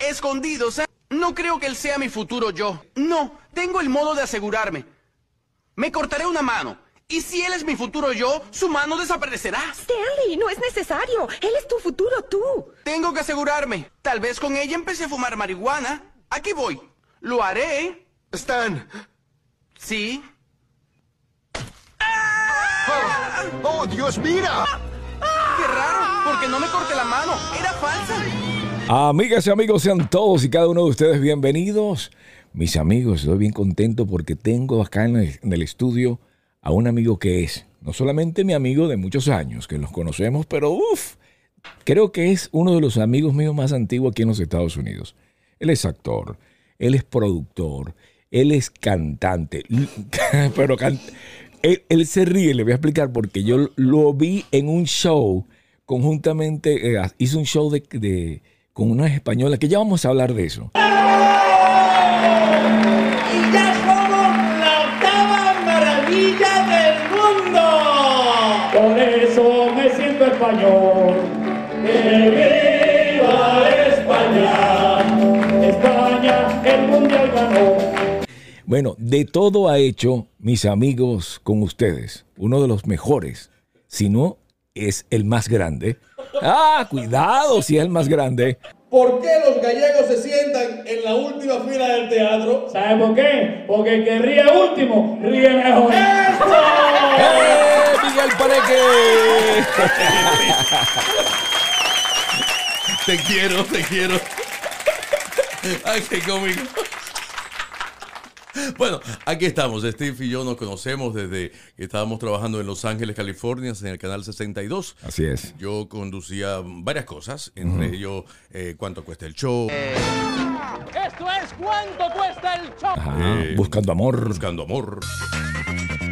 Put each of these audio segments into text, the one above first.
escondidos. ¿eh? No creo que él sea mi futuro yo. No, tengo el modo de asegurarme. Me cortaré una mano. Y si él es mi futuro yo, su mano desaparecerá. Stanley, no es necesario. Él es tu futuro tú. Tengo que asegurarme. Tal vez con ella empecé a fumar marihuana. Aquí voy. Lo haré. Stan. Sí. ¡Oh, oh Dios, mira! Qué raro, porque no me corté la mano. Era falsa. Amigas y amigos, sean todos y cada uno de ustedes bienvenidos. Mis amigos, estoy bien contento porque tengo acá en el, en el estudio a un amigo que es no solamente mi amigo de muchos años, que los conocemos, pero uff, creo que es uno de los amigos míos más antiguos aquí en los Estados Unidos. Él es actor, él es productor, él es cantante, pero él se ríe, le voy a explicar porque yo lo vi en un show conjuntamente, eh, hizo un show de, de- con una española, que ya vamos a hablar de eso. y ya somos la octava maravilla del mundo. Por eso me siento español. ¡Que viva España! España, el mundial ganó. Bueno, de todo ha hecho, mis amigos, con ustedes, uno de los mejores, si no es el más grande. Ah, cuidado si es el más grande. ¿Por qué los gallegos se sientan en la última fila del teatro? ¿Sabe por qué? Porque el que ríe último ríe mejor. ¡Eh, Miguel Pareque! Te quiero, te quiero. Ay, qué cómico. Bueno, aquí estamos. Steve y yo nos conocemos desde que estábamos trabajando en Los Ángeles, California, en el canal 62. Así es. Yo conducía varias cosas, entre ellos eh, cuánto cuesta el show, Esto es cuánto cuesta el show. Ajá, Eh, buscando amor. buscando amor.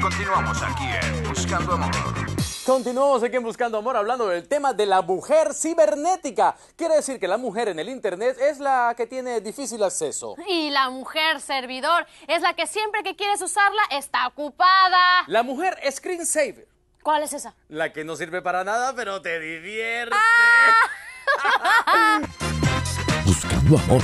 Continuamos aquí en Buscando Amor. Continuamos aquí en Buscando Amor hablando del tema de la mujer cibernética. Quiere decir que la mujer en el Internet es la que tiene difícil acceso. Y la mujer servidor es la que siempre que quieres usarla está ocupada. La mujer screensaver. ¿Cuál es esa? La que no sirve para nada, pero te divierte. Buscando amor.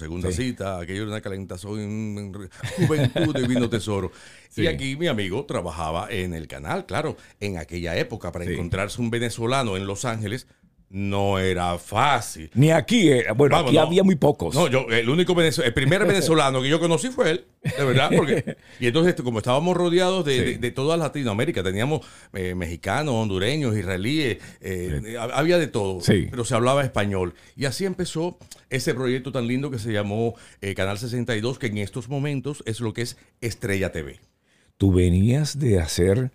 Segunda cita, aquello era una calentazón, juventud de vino tesoro. Sí. Y aquí mi amigo trabajaba en el canal, claro, en aquella época, para encontrarse un venezolano en Los Ángeles no era fácil. Ni aquí, eh, bueno, Vamos, aquí no. había muy pocos. No, yo, el único venezolano, el primer venezolano que yo conocí fue él, de verdad, porque, y entonces como estábamos rodeados de, Sí. de- de toda Latinoamérica, teníamos eh, mexicanos, hondureños, israelíes, eh, había de todo, Sí. pero se hablaba español. Y así empezó ese proyecto tan lindo que se llamó Canal 62, que en estos momentos es lo que es Estrella TV. Tú venías de hacer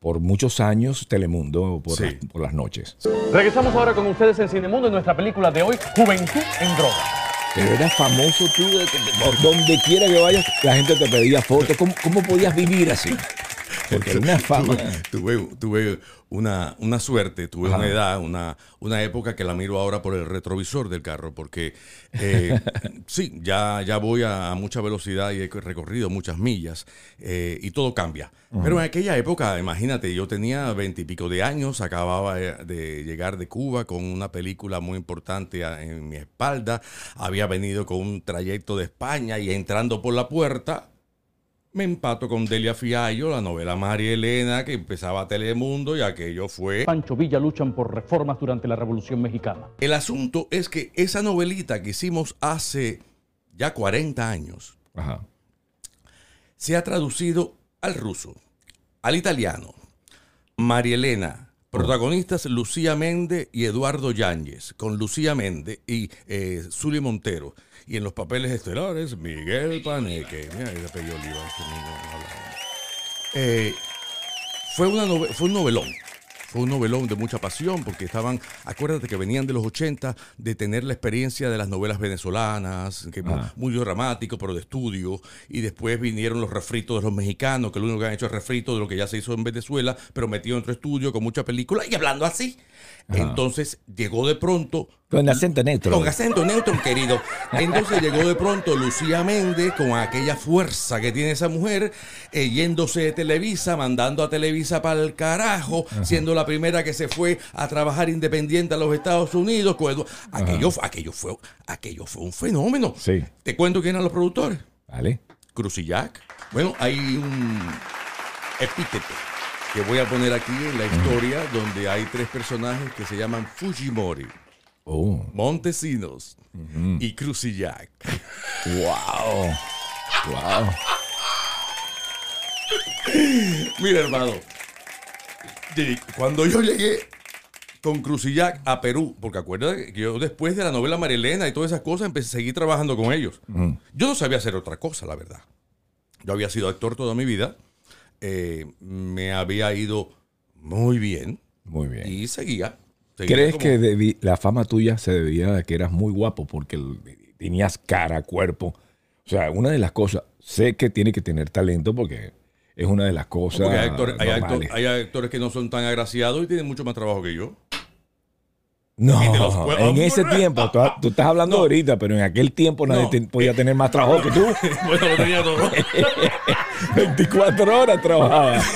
por muchos años Telemundo por, Sí. las, por las noches. Regresamos ahora con ustedes en Cinemundo en nuestra película de hoy, Juventud en Droga. Pero eras famoso tú, de que- por donde quiera que vayas, la gente te pedía fotos. ¿Cómo, cómo podías vivir así? Porque una fama. Tuve, tuve, tuve una, una suerte, tuve Ajá. una edad, una, una época que la miro ahora por el retrovisor del carro, porque eh, sí, ya, ya voy a, mucha velocidad y he recorrido muchas millas eh, y todo cambia. Pero en aquella época, imagínate, yo tenía veintipico de años, acababa de llegar de Cuba con una película muy importante en mi espalda, había venido con un trayecto de España y entrando por la puerta, me empato con Delia Fiallo, la novela María Elena, que empezaba Telemundo y aquello fue... Pancho Villa luchan por reformas durante la Revolución Mexicana. El asunto es que esa novelita que hicimos hace ya 40 años Ajá. se ha traducido al ruso, al italiano. María Elena, protagonistas Lucía Méndez y Eduardo Yáñez, con Lucía Méndez y eh, Zuli Montero. Y en los papeles estelares, Miguel Paneque. Mira, ese apellido Oliva, este hablando. Eh, fue, una nove- fue un novelón. Fue un novelón de mucha pasión porque estaban, acuérdate que venían de los 80 de tener la experiencia de las novelas venezolanas, que mu- Ah. muy dramático, pero de estudio, y después vinieron los refritos de los mexicanos, que lo único que han hecho es refrito de lo que ya se hizo en Venezuela, pero metido en otro estudio con mucha película y hablando así. Ajá. Entonces llegó de pronto Con acento neutro. Con acento neutro, querido. Entonces llegó de pronto Lucía Méndez con aquella fuerza que tiene esa mujer, eh, yéndose de Televisa, mandando a Televisa para el carajo, siendo la primera que se fue a trabajar independiente a los Estados Unidos. Edu- Aquello, aquello, fue, aquello fue un fenómeno. Sí. Te cuento quién eran los productores. Vale. Crucillac. Bueno, hay un epíteto que voy a poner aquí en la historia donde hay tres personajes que se llaman Fujimori, Oh. Montesinos y Crucillac. Wow. Wow. Mira, hermano, cuando yo llegué con Crucillac a Perú, porque acuérdate que yo después de la novela Marilena y todas esas cosas empecé a seguir trabajando con ellos. Yo no sabía hacer otra cosa, la verdad. Yo había sido actor toda mi vida, eh, me había ido muy bien Muy bien. y seguía. seguía ¿Crees como- que la fama tuya se debía a que eras muy guapo porque tenías cara, cuerpo? O sea, una de las cosas, sé que tiene que tener talento porque es una de las cosas. Porque hay actores, hay, actor- normales. hay actores que no son tan agraciados y tienen mucho más trabajo que yo. No, en ese tiempo, tú, tú estás hablando ahorita, pero en aquel tiempo nadie No. te- podía tener más trabajo que tú. bueno, lo tenía todo. 24 horas trabajaba.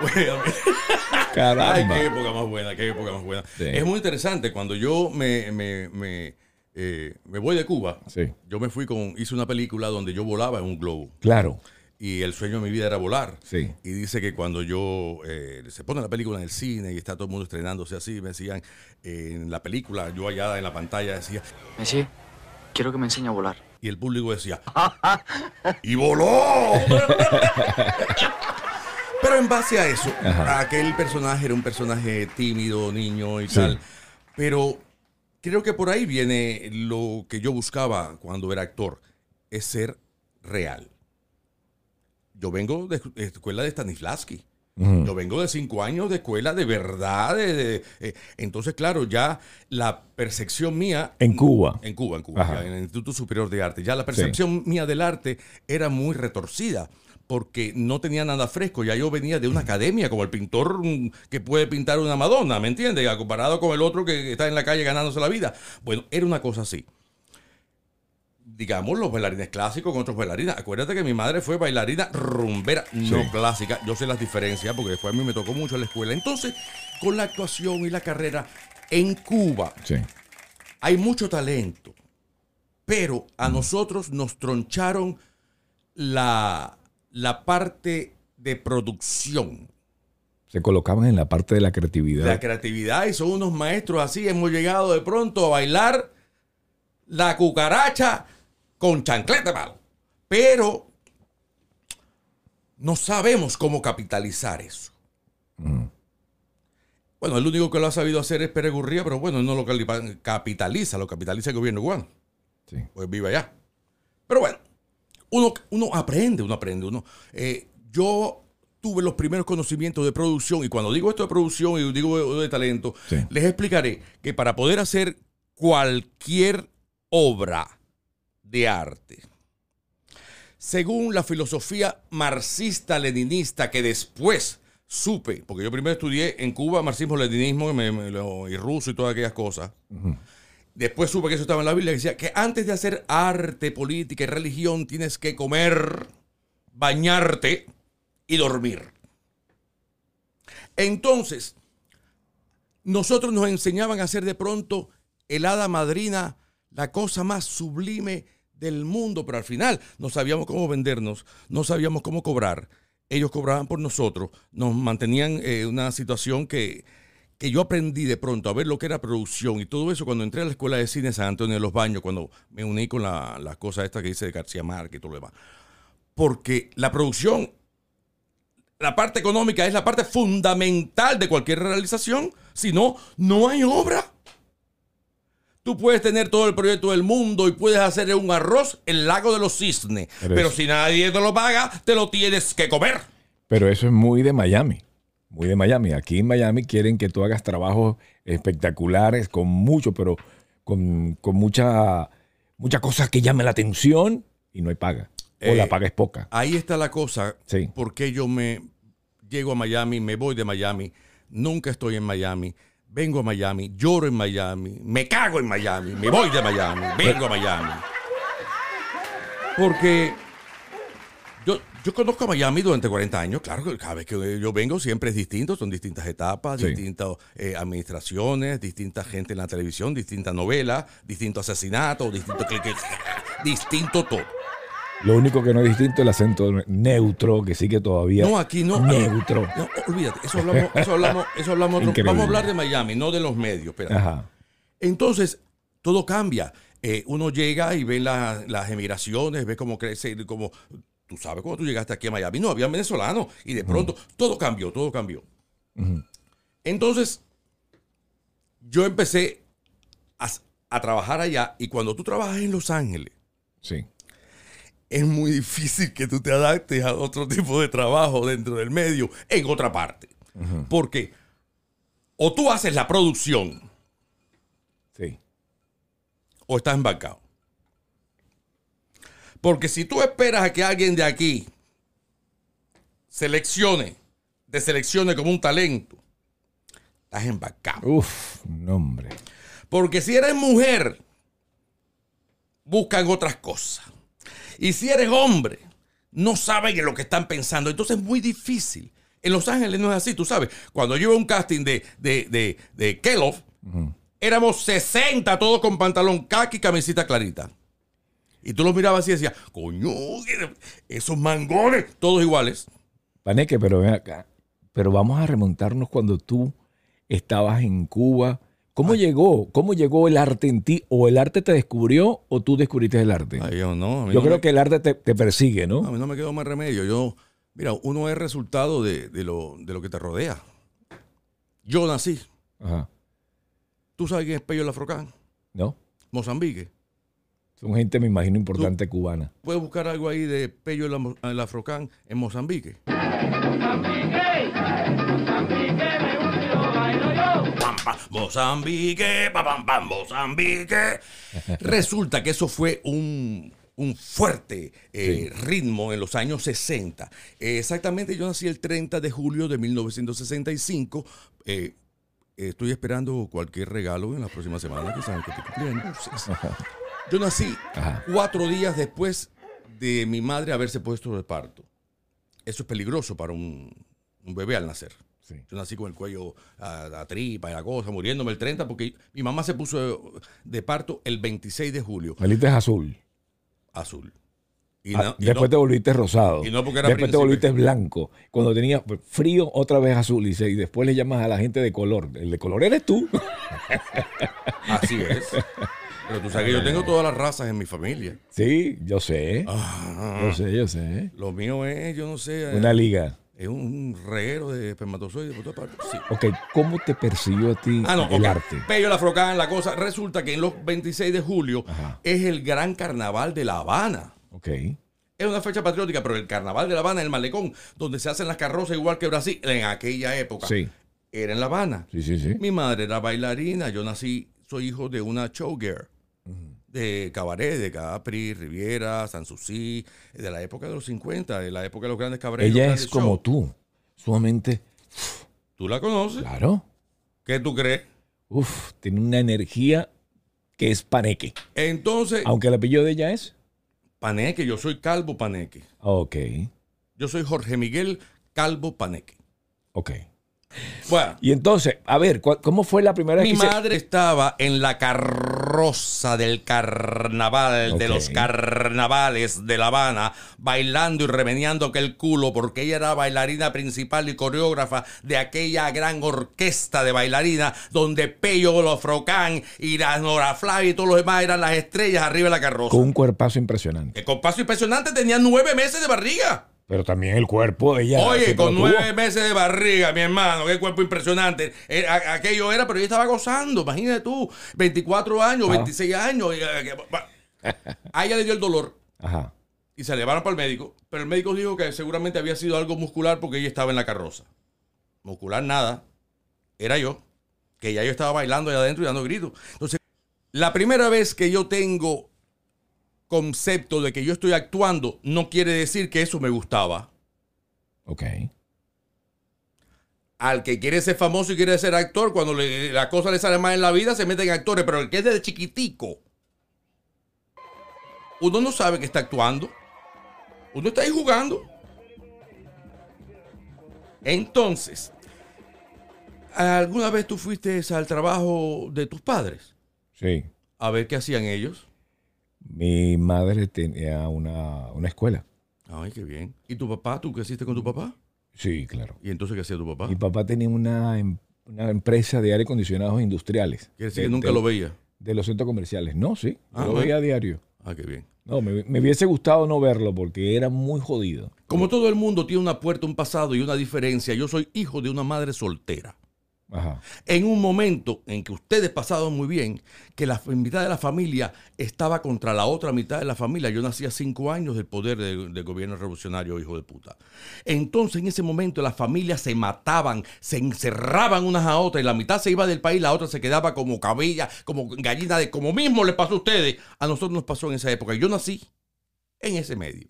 Bueno, Ay, Caramba. qué época más buena, qué época más buena. Sí. Es muy interesante. Cuando yo me, me, me, eh, me voy de Cuba, Sí. yo me fui con, hice una película donde yo volaba en un globo. Claro. Y el sueño de mi vida era volar. Sí. Y dice que cuando yo eh, se pone la película en el cine y está todo el mundo estrenándose así, me decían eh, en la película, yo allá en la pantalla decía, Messi, quiero que me enseñe a volar. y el público decía, ¡y voló! Pero en base a eso, Ajá. aquel personaje era un personaje tímido, niño y Sí. tal. Pero creo que por ahí viene lo que yo buscaba cuando era actor, es ser real. Yo vengo de de escuela de Stanislavski. Yo vengo de cinco años de escuela de verdad. de- de- eh, entonces, claro, ya la percepción mía En Cuba. en Cuba, en Cuba, ya en el Instituto Superior de Arte. Ya la percepción mía del arte era muy retorcida porque no tenía nada fresco. Ya yo venía de una academia, como el pintor mm, que puede pintar una Madonna, ¿me entiendes? Comparado con el otro que está en la calle ganándose la vida. Bueno, era una cosa así. Digamos, los bailarines clásicos con otros bailarines. Acuérdate que mi madre fue bailarina rumbera, no clásica. Yo sé las diferencias porque después a mí me tocó mucho en la escuela. Entonces, con la actuación y la carrera en Cuba, Sí. hay mucho talento, pero a nosotros nos troncharon la, la parte de producción, Se colocaban en la parte de la creatividad. la creatividad, y son unos maestros así. Hemos llegado de pronto a bailar la cucaracha con chancleta, mano. Pero no sabemos cómo capitalizar eso. Bueno, el único que lo ha sabido hacer es Pérez Gurría, pero bueno, no lo capitaliza, lo capitaliza el gobierno cubano. Sí. Pues vive allá. Pero bueno, uno, uno aprende, uno aprende. Uno, eh, yo tuve los primeros conocimientos de producción y cuando digo esto de producción y digo de, de talento, Sí. les explicaré que para poder hacer cualquier obra de arte, según la filosofía marxista-leninista que después supe, porque yo primero estudié en Cuba marxismo-leninismo y, ruso y todas aquellas cosas. Después supe que eso estaba en la Biblia, que decía que antes de hacer arte, política y religión tienes que comer, bañarte y dormir. Entonces, nosotros nos enseñaban a hacer de pronto el hada madrina, la cosa más sublime del mundo, pero al final no sabíamos cómo vendernos, no sabíamos cómo cobrar. Ellos cobraban por nosotros, nos mantenían en una situación que, que yo aprendí de pronto a ver lo que era producción y todo eso cuando entré a la escuela de cine San Antonio de los Baños, cuando me uní con la, la cosa esta que dice García Márquez y todo lo demás. Porque la producción, la parte económica es la parte fundamental de cualquier realización, si no, no hay obra. Tú puedes tener todo el proyecto del mundo y puedes hacer un arroz el lago de los cisnes, Pero si nadie te lo paga, te lo tienes que comer. Pero eso es muy de Miami. Muy de Miami. Aquí en Miami quieren que tú hagas trabajos espectaculares con mucho, pero con, con mucha, muchas cosas que llamen la atención y no hay paga. O Eh, la paga es poca. Ahí está la cosa. Sí. Porque yo me llego a Miami, me voy de Miami, nunca estoy en Miami. Vengo a Miami, lloro en Miami, me cago en Miami, me voy de Miami, vengo a Miami. Porque yo, yo conozco a Miami durante 40 años, claro que cada vez que yo vengo siempre es distinto, son distintas etapas, Sí. distintas eh, administraciones, distinta gente en la televisión, distintas novelas, distintos asesinatos, distinto, distinto todo. Lo único que no es distinto es el acento neutro, que sigue todavía No, aquí no. neutro. No, olvídate, eso hablamos, eso hablamos, eso hablamos otro-. Vamos a hablar de Miami, no de los medios. Ajá. Entonces, todo cambia. Eh, uno llega y ve la- las emigraciones, ve cómo crece, como tú sabes cuando tú llegaste aquí a Miami, no había venezolanos y de pronto todo cambió, todo cambió. Entonces, yo empecé a, a trabajar allá y cuando tú trabajas en Los Ángeles, Sí. Es muy difícil que tú te adaptes a otro tipo de trabajo dentro del medio en otra parte. Porque o tú haces la producción Sí. o estás embarcado. Porque si tú esperas a que alguien de aquí seleccione, te seleccione como un talento, estás embarcado. Uf, no, hombre. Porque si eres mujer, buscan otras cosas. Y si eres hombre, no saben en lo que están pensando. Entonces es muy difícil. En Los Ángeles no es así, tú sabes. Cuando yo iba a un casting de, de, de, de Kellogg, éramos 60 todos con pantalón khaki y camisita clarita. Y tú los mirabas así y decías, coño, esos mangones, todos iguales. Paneque, pero ven acá. Pero vamos a remontarnos cuando tú estabas en Cuba. ¿Cómo llegó? ¿Cómo llegó el arte en ti? ¿O el arte te descubrió o tú descubriste el arte? Ay, yo no. a Yo no creo me- que el arte te, te persigue, A ¿no? mí no me quedó más remedio. Yo, mira, uno es resultado de, de lo, de lo que te rodea. Yo nací. Ajá. ¿Tú sabes quién es Pello Lafrocán? ¿No? Mozambique. Son gente, me imagino, importante cubana. Puedes buscar algo ahí de Pello Lafrocán en Mozambique. Mozambique, pam, pam, pam, Mozambique. Resulta que eso fue un, un fuerte eh, ritmo en los años 60. Eh, exactamente, yo nací el 30 de julio de 1965. Eh, estoy esperando cualquier regalo en las próximas semanas que saben que estoy cumpliendo. Yo nací Ajá. cuatro días después de mi madre haberse puesto de parto. Eso es peligroso para un, un bebé al nacer. Sí. Yo nací con el cuello a tripa y la cosa, muriéndome el 30 porque mi mamá se puso de parto el 26 de julio, Melita es azul. azul. Y Ah, no- y después no- te volviste rosado. y no porque era después te volviste blanco. Cuando tenía frío, otra vez azul. Y, dice, y después le llamas a la gente de color. El de color eres tú. Así es. Pero tú sabes que yo tengo todas las razas en mi familia. sí, yo sé. Ah. Yo sé, yo sé. Lo mío es, yo no sé, eh, Una liga. Es un reguero de espermatozoides por todas partes. Sí. Ok, ¿cómo te persiguió a ti Ah, no, el ok. arte? Pello la Frocán, la cosa. Resulta que en los 26 de julio Ajá. es el gran carnaval de La Habana. Ok. Es una fecha patriótica, pero el carnaval de La Habana, el malecón, donde se hacen las carrozas igual que Brasil, en aquella época, Sí. era en La Habana. Sí, sí, sí. Mi madre era bailarina, yo nací, soy hijo de una showgirl. De cabaret, de Capri, Riviera, Sanssouci, de la época de los 50, de la época de los grandes cabarets. Ella grandes es como tú. Sumamente. ¿Tú la conoces? Claro. ¿Qué tú crees? Uf, tiene una energía que es paneque. Entonces, Aunque el apellido de ella es. Paneque, yo soy Calvo Paneque. Ok. Yo soy Jorge Miguel Calvo Paneque. Ok. Bueno, Y entonces, a ver, ¿cu- ¿cómo fue la primera vez mi que se- madre estaba en la carroza del carnaval, de los carnavales de La Habana, bailando y remeneando aquel culo, porque ella era bailarina principal y coreógrafa de aquella gran orquesta de bailarinas, donde Pello Lofrocán y la Nora Flavia y todos los demás eran las estrellas arriba de la carroza. Con un cuerpazo impresionante. Con paso impresionante tenía nueve meses de barriga. Pero también el cuerpo de ella. Oye, con nueve meses de barriga, mi hermano, qué cuerpo impresionante. Eh, aquello era, pero ella estaba gozando, imagínate tú, 24 años, Ah. 26 años. y, eh, a ella le dio el dolor Ajá. y se llevaron para el médico, pero el médico dijo que seguramente había sido algo muscular porque ella estaba en la carroza. Muscular nada, era yo, que ya yo estaba bailando allá adentro y dando gritos. Entonces, la primera vez que yo tengo concepto de que yo estoy actuando, no quiere decir que eso me gustaba. Ok. Al que quiere ser famoso y quiere ser actor, cuando le- la cosa le sale mal en la vida, se mete en actores. Pero el que es desde chiquitico, uno no sabe que está actuando. Uno está ahí jugando. Entonces, ¿alguna vez tú fuiste al trabajo de tus padres? Sí. A ver qué hacían ellos. Mi madre tenía una, una escuela. Ay, qué bien. ¿Y tu papá? ¿Tú creciste con tu papá? Sí, claro. ¿Y entonces qué hacía tu papá? Mi papá tenía una, em- una empresa de aire acondicionados industriales. Quiere decir De- que nunca de- lo veía. De los centros comerciales. No, sí. Ah, lo bueno. veía a diario. Ah, qué bien. No, me, me hubiese gustado no verlo porque era muy jodido. Como todo el mundo tiene una puerta, un pasado y una diferencia, yo soy hijo de una madre soltera. Ajá. En un momento en que ustedes pasaron muy bien, que la mitad de la familia estaba contra la otra mitad de la familia. Yo nací a cinco años del poder de- del gobierno revolucionario, hijo de puta. Entonces, en ese momento, las familias se mataban, se encerraban unas a otras, y la mitad se iba del país, la otra se quedaba como cabella, como gallina de como mismo le pasó a ustedes. A nosotros nos pasó en esa época. Yo nací en ese medio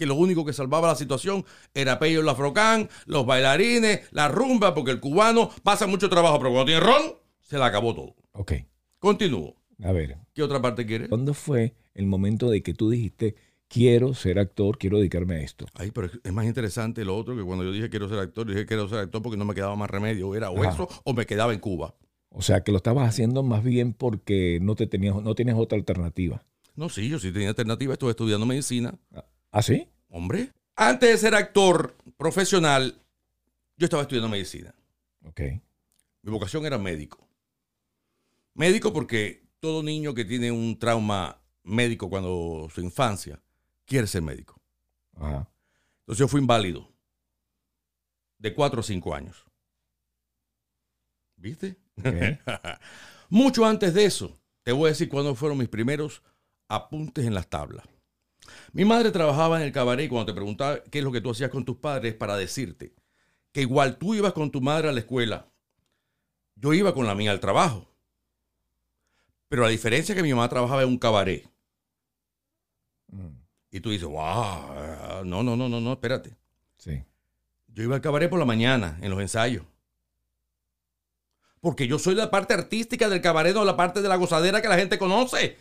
que lo único que salvaba la situación era Pello Lafrocán, los bailarines, la rumba, porque el cubano pasa mucho trabajo, pero cuando tiene ron, se le acabó todo. Ok. Continúo. A ver, ¿Qué otra parte quieres? ¿cuándo fue el momento de que tú dijiste, quiero ser actor, quiero dedicarme a esto? Ay, pero es- más interesante lo otro que cuando yo dije quiero ser actor, dije quiero ser actor porque no me quedaba más remedio. Era o Ajá. eso o me quedaba en Cuba. O sea, que lo estabas haciendo más bien porque no te tenías, no tienes otra alternativa. No, sí, yo sí tenía alternativa, estuve estudiando medicina. ¿Ah, sí? Hombre, antes de ser actor profesional, yo estaba estudiando medicina. Ok. Mi vocación era médico. Médico porque todo niño que tiene un trauma médico cuando su infancia quiere ser médico. Ajá. Entonces yo fui inválido de 4 o 5 años. ¿Viste? Mucho antes de eso, te voy a decir cuándo fueron mis primeros apuntes en las tablas. Mi madre trabajaba en el cabaret y cuando te preguntaba qué es lo que tú hacías con tus padres para decirte que igual tú ibas con tu madre a la escuela, yo iba con la mía al trabajo. Pero la diferencia es que mi mamá trabajaba en un cabaret. Y tú dices, wow, no, no, no, no, no, espérate. Sí. Yo iba al cabaret por la mañana, en los ensayos. Porque yo soy la parte artística del cabaret, no la parte de la gozadera que la gente conoce.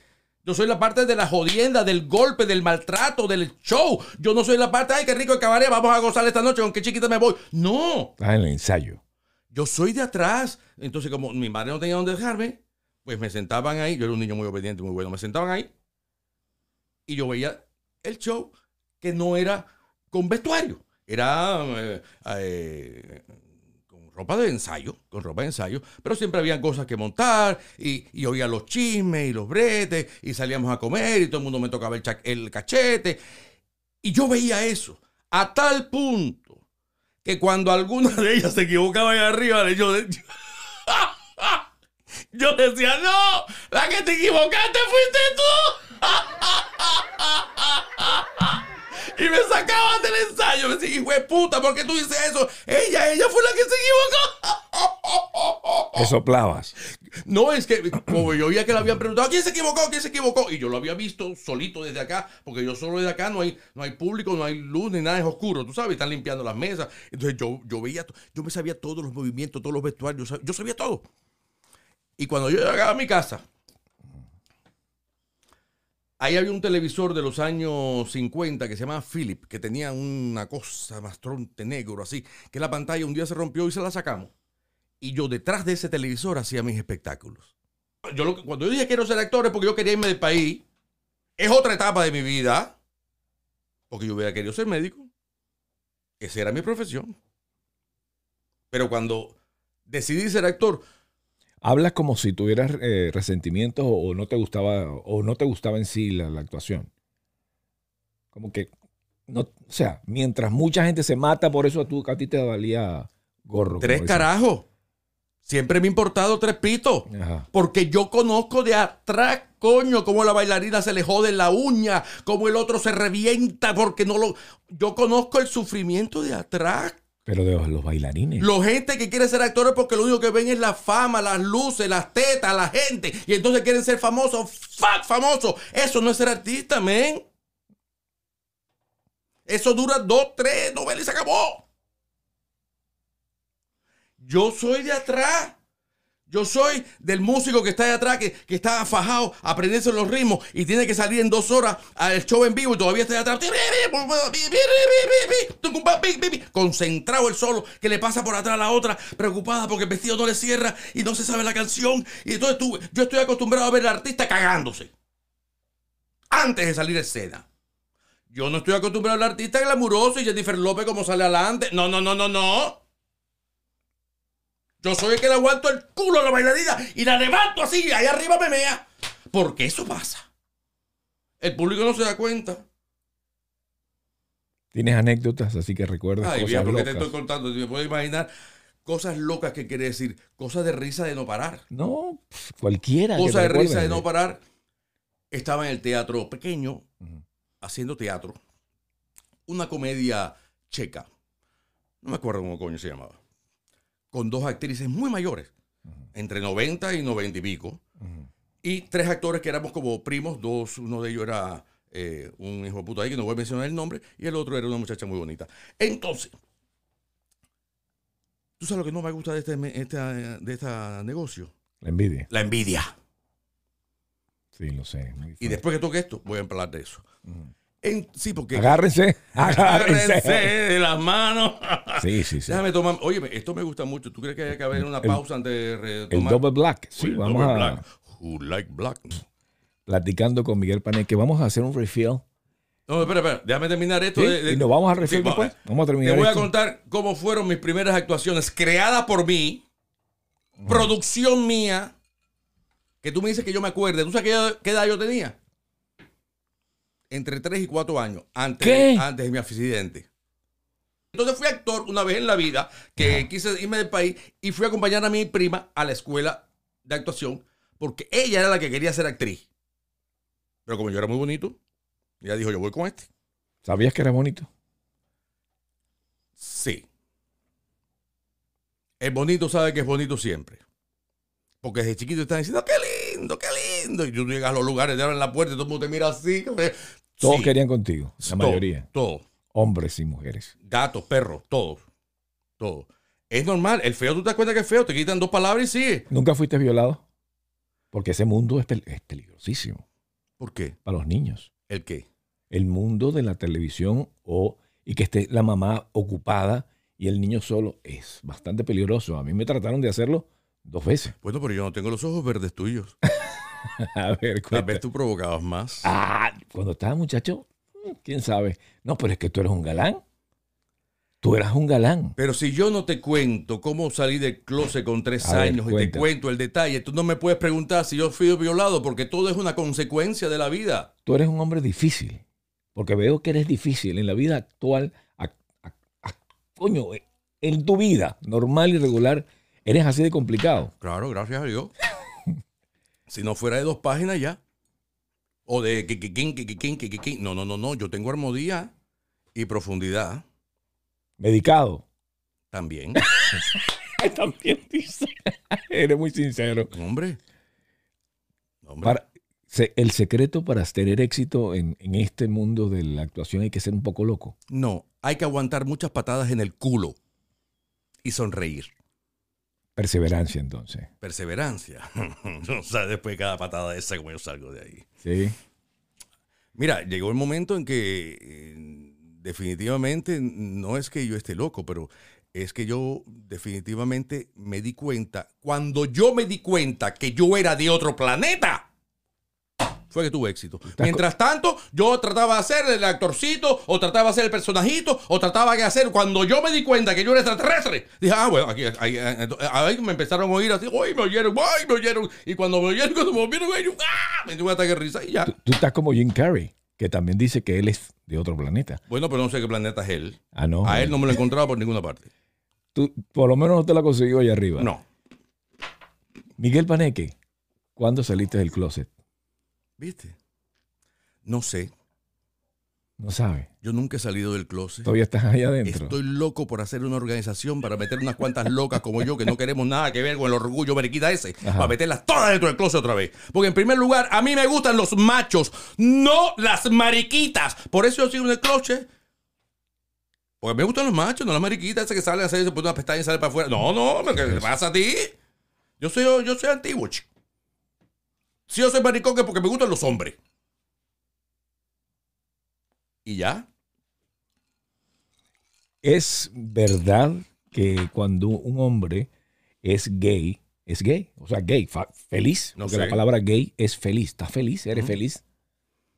Yo soy la parte de la jodienda, del golpe, del maltrato, del show. Yo no soy la parte, ay, qué rico el cabaret, vamos a gozar esta noche, con qué chiquita me voy. No, Estás en el ensayo. yo soy de atrás. Entonces, como mi madre no tenía dónde dejarme, pues me sentaban ahí. Yo era un niño muy obediente, muy bueno. Me sentaban ahí y yo veía el show que no era con vestuario. Era eh, eh, ropa de ensayo, con ropa de ensayo, pero siempre habían cosas que montar y, y oía los chismes y los bretes y salíamos a comer y todo el mundo me tocaba el, cachete. Y yo veía eso a tal punto que cuando alguna de ellas se equivocaba ahí arriba, yo, yo decía, no, la que te equivocaste fuiste tú. Y me sacaban del ensayo. Me decían, hijo de puta, ¿por qué tú dices eso? Ella, ella fue la que se equivocó. Te soplabas. No, es que como yo oía que le habían preguntado, ¿quién se equivocó? ¿Quién se equivocó? Y yo lo había visto solito desde acá, porque yo solo desde acá no hay, no hay público, no hay luz, ni nada, es oscuro, tú sabes, están limpiando las mesas. Entonces yo, yo veía, yo me sabía todos los movimientos, todos los vestuarios, yo sabía todo. Y cuando yo llegaba a mi casa, ahí había un televisor de los años 50 que se llamaba Philip, que tenía una cosa mastronte negro así, que la pantalla un día se rompió y se la sacamos. Y yo detrás de ese televisor hacía mis espectáculos. Yo lo que- cuando yo dije quiero ser actor es porque yo quería irme del país. Es otra etapa de mi vida. Porque yo hubiera querido ser médico. Esa era mi profesión. Pero cuando decidí ser actor, Hablas como si tuvieras eh, resentimientos o, o no te gustaba o no te gustaba en sí la, la actuación. Como que no, o sea, mientras mucha gente se mata por eso a, tú, a ti te valía gorro. tres carajos. Siempre me ha importado tres pitos. Ajá. Porque yo conozco de atrás, coño, cómo la bailarina se le jode la uña, cómo el otro se revienta porque no lo. Yo conozco el sufrimiento de atrás. Pero de los bailarines. Los gente que quiere ser actores porque lo único que ven es la fama, las luces, las tetas, la gente. Y entonces quieren ser famosos. ¡Fuck, famosos! Eso no es ser artista, men. Eso dura dos, tres novelas y se acabó. Yo soy de atrás. Yo soy del músico que está de atrás, que, que está fajado a aprenderse los ritmos y tiene que salir en dos horas al show en vivo y todavía está de atrás. Concentrado el solo, que le pasa por atrás a la otra, preocupada porque el vestido no le cierra y no se sabe la canción. Y entonces tú, yo estoy acostumbrado a ver al artista cagándose antes de salir a escena. Yo no estoy acostumbrado al artista glamuroso y Jennifer López como sale adelante. No, no, no, no, no. Yo soy el que le aguanto el culo a la bailarina y la levanto así, ahí arriba me mea. Porque eso pasa. El público no se da cuenta. Tienes anécdotas, así que recuerdas Ay, cosas mira, porque te locas. estoy contando. Me puedes imaginar cosas locas que quiere decir. Cosas de risa de no parar. No, cualquiera. que Cosa te de risa de no parar. Estaba en el teatro pequeño, haciendo teatro. Una comedia checa. No me acuerdo cómo coño se llamaba. Con dos actrices muy mayores. Entre 90 y 90 y pico. Y tres actores que éramos como primos. Dos, uno de ellos era eh, un hijo de puta ahí, que no voy a mencionar el nombre. Y el otro era una muchacha muy bonita. Entonces, ¿tú sabes lo que no me gusta de este, esta- de este negocio? La envidia. La envidia. Sí, lo sé. Y después que toque esto, voy a hablar de eso. En- sí, porque. Agárrense, agárrense. Agárrense de las manos. Sí, sí, sí. Déjame tomar. Oye, esto me gusta mucho. ¿Tú crees que hay que haber una El- pausa antes de El retomar? double black. Sí, el vamos double a black. Who like black? platicando con Miguel Paneque. Vamos a hacer un refill. No, espera, espera. Déjame terminar esto. ¿sí? de- de- y nos vamos a refill Sí, después. va- Vamos a Te terminar voy a esto. contar cómo fueron mis primeras actuaciones creadas por mí, producción mía, que tú me dices que yo me acuerde. ¿Tú sabes qué edad, qué edad yo tenía? Entre 3 y 4 años, antes, ¿Qué? antes de mi accidente. Entonces fui actor una vez en la vida que quise irme del país y fui a acompañar a mi prima a la escuela de actuación porque ella era la que quería ser actriz. Pero como yo era muy bonito, ella dijo, yo voy con este. ¿Sabías que era bonito? Sí. El bonito sabe que es bonito siempre. Porque desde chiquito están diciendo, qué lindo, qué lindo. Y tú llegas a los lugares, te abren la puerta y todo el mundo te mira así. Todos Sí, querían contigo. La todo, mayoría. Todo. Hombres y mujeres. Gatos, perros, todos. Todo. Es normal. El feo, tú te das cuenta que es feo. Te quitan dos palabras y sigue. ¿Nunca fuiste violado? Porque ese mundo es, pel- es peligrosísimo ¿Por qué? para los niños. ¿El qué? El mundo de la televisión o y que esté la mamá ocupada y el niño solo es bastante peligroso. A mí me trataron de hacerlo dos veces. Bueno, pero yo no tengo los ojos verdes tuyos. A ver, Tal cuenta. vez tú provocabas más. Ah, cuando estaba muchacho, quién sabe. No, pero es que tú eres un galán. Tú eras un galán. Pero si yo no te cuento cómo salí del closet con tres A ver, años y te cuento el detalle, tú no me puedes preguntar si yo fui violado porque todo es una consecuencia de la vida. Tú eres un hombre difícil. Porque veo que eres difícil en la vida actual. ac- ac- ac- coño, en tu vida normal y regular, eres así de complicado. Claro, gracias a Dios. si no fuera de dos páginas ya o de quiquiquín, quiquiquín, quiquiquín. No, no, no, no. Yo tengo armonía y profundidad. Medicado. También. También dice. Eres muy sincero. Hombre. Para, el secreto para tener éxito en, en, este mundo de la actuación hay que ser un poco loco. No, hay que aguantar muchas patadas en el culo y sonreír. Perseverancia, entonces. Perseverancia. o sea, después de cada patada esa, como yo salgo de ahí. Sí. Mira, llegó el momento en que eh, definitivamente no es que yo esté loco, pero es que yo definitivamente me di cuenta, cuando yo me di cuenta que yo era de otro planeta, fue que tuve éxito. Mientras tanto, yo trataba de hacer el actorcito, o trataba de hacer el personajito, o trataba de hacer, cuando yo me di cuenta que yo era extraterrestre, dije, ah, bueno, aquí, ahí, ahí, ahí me empezaron a oír así, uy, me oyeron, uy, me oyeron, y cuando me oyeron, cuando me oyeron, ellos, ah, me dio un ataque de risa y ya. Tú, tú estás como Jim Carrey, que también dice que él es de otro planeta. Bueno, pero no sé qué planeta es él. Ah, no. A él no me lo he encontrado por ninguna parte. Tú, por lo menos no te la consiguió allá arriba. No. Miguel Paneque, ¿cuándo saliste del closet? ¿Viste? No sé. No sabe. Yo nunca he salido del closet. Todavía estás ahí adentro. Estoy loco por hacer una organización para meter unas cuantas locas como yo que no queremos nada que ver con el orgullo mariquita ese. Para meterlas todas dentro del closet otra vez. Porque en primer lugar, a mí me gustan los machos, no las mariquitas. Por eso yo sigo en el closet. Porque me gustan los machos, no las mariquitas, esas que salen a hacer, se ponen una pestaña y sale para afuera. No, no, ¿qué te pasa a ti? Yo soy, yo soy antiguo, chico. Si yo soy maricón es porque me gustan los hombres. ¿Y ya? Es verdad que cuando un hombre es gay, es gay, o sea, gay, feliz, No porque sé. la palabra gay es feliz, ¿estás feliz? ¿Eres feliz?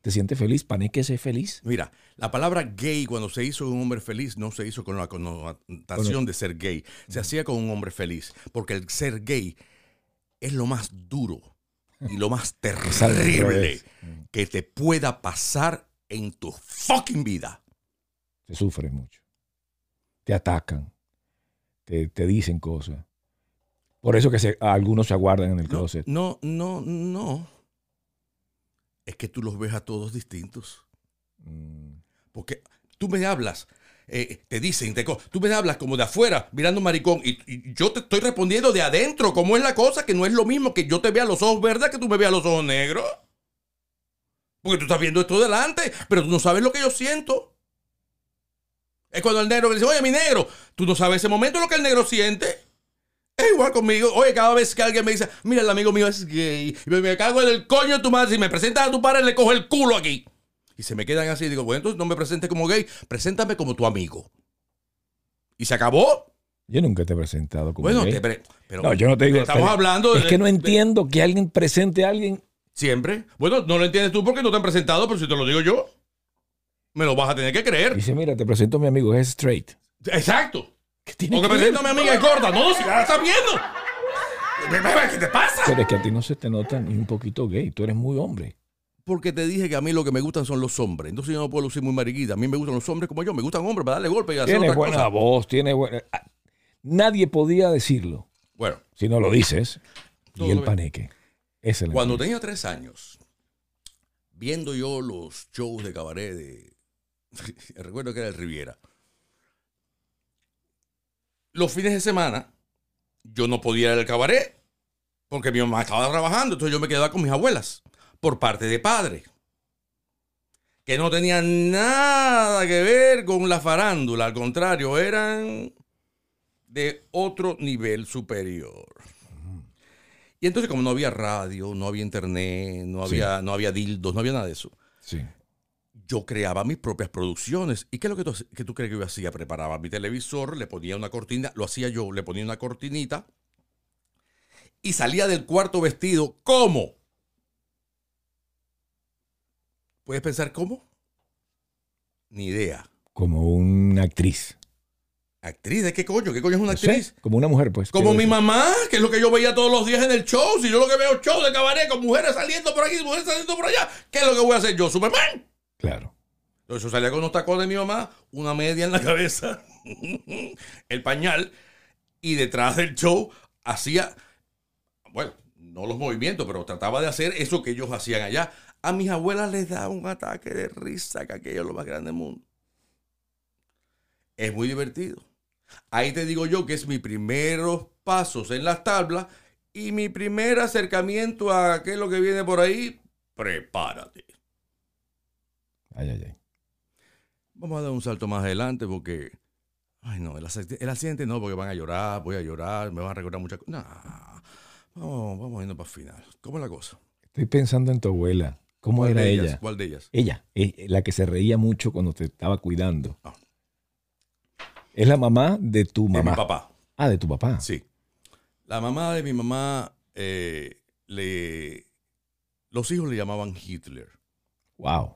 ¿Te sientes feliz? ¿Paneque es feliz? Mira, la palabra gay cuando se hizo un hombre feliz no se hizo con la connotación de ser gay. Se hacía con un hombre feliz. Porque el ser gay es lo más duro y lo más terrible que te pueda pasar en tu fucking vida. Se sufre mucho. Te atacan, te, te dicen cosas. Por eso que se- algunos se aguardan en el No, closet. no, no, no. Es que tú los ves a todos distintos. Mm, Porque tú me hablas, eh, te dicen, tú me hablas como de afuera, mirando maricón, y, yo te estoy respondiendo de adentro, cómo es la cosa, que no es lo mismo que yo te vea los ojos verdes que tú me veas los ojos negros. Porque tú estás viendo esto delante, pero tú no sabes lo que yo siento. Es cuando el negro le dice, oye, mi negro, tú no sabes ese momento lo que el negro siente. Es igual conmigo. Oye, cada vez que alguien me dice, mira, el amigo mío es gay, y me, me cago en el coño de tu madre, si me presentas a tu padre, le cojo el culo aquí. Y se me quedan así. Digo, bueno, entonces no me presentes como gay, preséntame como tu amigo. Y se acabó. Yo nunca te he presentado como bueno, gay. pre- pero No, yo no te digo. Estamos pero hablando Es de- que no entiendo que alguien presente a alguien. Siempre. Bueno, no lo entiendes tú porque no te han presentado, pero si te lo digo yo, me lo vas a tener que creer. Dice, mira, te presento a mi amigo, es straight. Exacto. ¿Qué tiene O que presento a mi amiga es gorda. No, si ya la estás viendo. ¿Qué te pasa? Pero es que a ti no se te nota ni un poquito gay. Tú eres muy hombre. Porque te dije que a mí lo que me gustan son los hombres. Entonces yo no puedo lucir muy mariquita. A mí me gustan los hombres como yo. Me gustan hombres para darle golpe y hacer Tienes otra buena cosa. voz, tienes buena... ah, Nadie podía decirlo Bueno, si no lo dices. Todo y el paneque. Es la cuando tenía tres años, viendo yo los shows de cabaret de... recuerdo que era el Riviera. Los fines de semana, yo no podía ir al cabaret porque mi mamá estaba trabajando, entonces yo me quedaba con mis abuelas por parte de padre. Que no tenían nada que ver con la farándula, al contrario, eran de otro nivel superior. Y entonces como no había radio, no había internet, no Sí. había, no había dildos, no había nada de eso, Sí. yo creaba mis propias producciones. ¿Y qué es lo que tú, que tú crees que yo hacía? Preparaba mi televisor, le ponía una cortina, lo hacía yo, le ponía una cortinita y salía del cuarto vestido. ¿Cómo? ¿Puedes pensar cómo? Ni idea. Como una actriz. ¿Actriz? ¿De qué coño? ¿Qué coño es una No sé, actriz? como una mujer, pues. Como mi mamá, que es lo que yo veía todos los días en el show. Si yo lo que veo es show de cabaret con mujeres saliendo por aquí, mujeres saliendo por allá, ¿qué es lo que voy a hacer yo? ¿Superman? Claro. Entonces yo salía con unos tacones de mi mamá, una media en la cabeza, el pañal, y detrás del show hacía, bueno, no los movimientos, pero trataba de hacer eso que ellos hacían allá. A mis abuelas les da un ataque de risa, que aquello es lo más grande del mundo. Es muy divertido. Ahí te digo yo que es mis primeros pasos en las tablas y mi primer acercamiento a qué es lo que viene por ahí. Prepárate. Ay, ay, ay. Vamos a dar un salto más adelante porque. Ay, no, el accidente, el accidente no, porque van a llorar, voy a llorar, me van a recordar muchas cosas. No, vamos, vamos yendo para el final. ¿Cómo es la cosa? Estoy pensando en tu abuela. ¿Cómo ¿Cuál era de ella? ¿Cuál de ellas? Ella, eh, la que se reía mucho cuando te estaba cuidando. Ah. Es la mamá de tu De mamá. mi papá. Ah, de tu papá. Sí. La mamá de mi mamá, eh, le, los hijos le llamaban Hitler. Wow.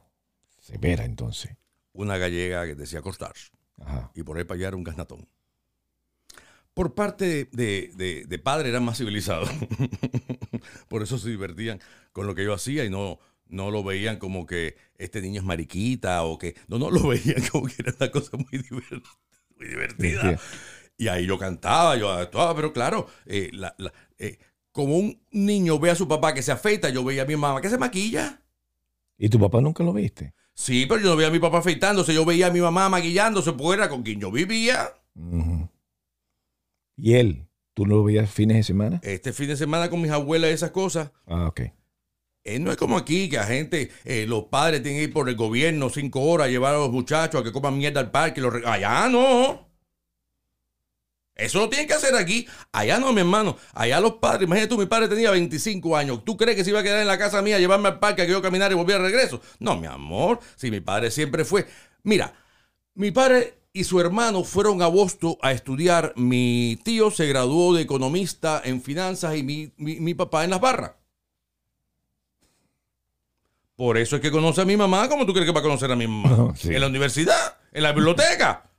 Severa entonces. Una gallega que decía costar. Ajá. y por ahí para allá era un gasnatón. Por parte de, de- de- de padre eran más civilizados. por eso se divertían con lo que yo hacía y no, no lo veían como que este niño es mariquita o que... No, no, lo veían como que era una cosa muy, diver- muy divertida. Y ahí yo cantaba, yo actuaba, pero claro, eh, la- la- eh, como un niño ve a su papá que se afeita, yo veía a mi mamá que se maquilla. ¿Y tu papá nunca lo viste? Sí, pero yo no veía a mi papá afeitándose, yo veía a mi mamá maquillándose, pues era con quien yo vivía. ¿Y él? ¿Tú no lo veías fines de semana? Este fin de semana con mis abuelas y esas cosas. Ah, ok. Eh, no es como aquí que la gente, eh, los padres tienen que ir por el gobierno cinco horas a llevar a los muchachos a que coman mierda al parque. los Allá no. Eso lo tienen que hacer aquí. Allá no, mi hermano. Allá los padres. Imagínate tú, mi padre tenía 25 años. ¿Tú crees que se iba a quedar en la casa mía a llevarme al parque a que yo caminara y volviera de regreso? No, mi amor. Si mi padre siempre fue. Mira, mi padre y su hermano fueron a Boston a estudiar. Mi tío se graduó de economista en finanzas y mi, mi- mi papá en las barras. Por eso es que conoce a mi mamá. ¿Cómo tú crees que va a conocer a mi mamá? Sí. En la universidad, en la biblioteca.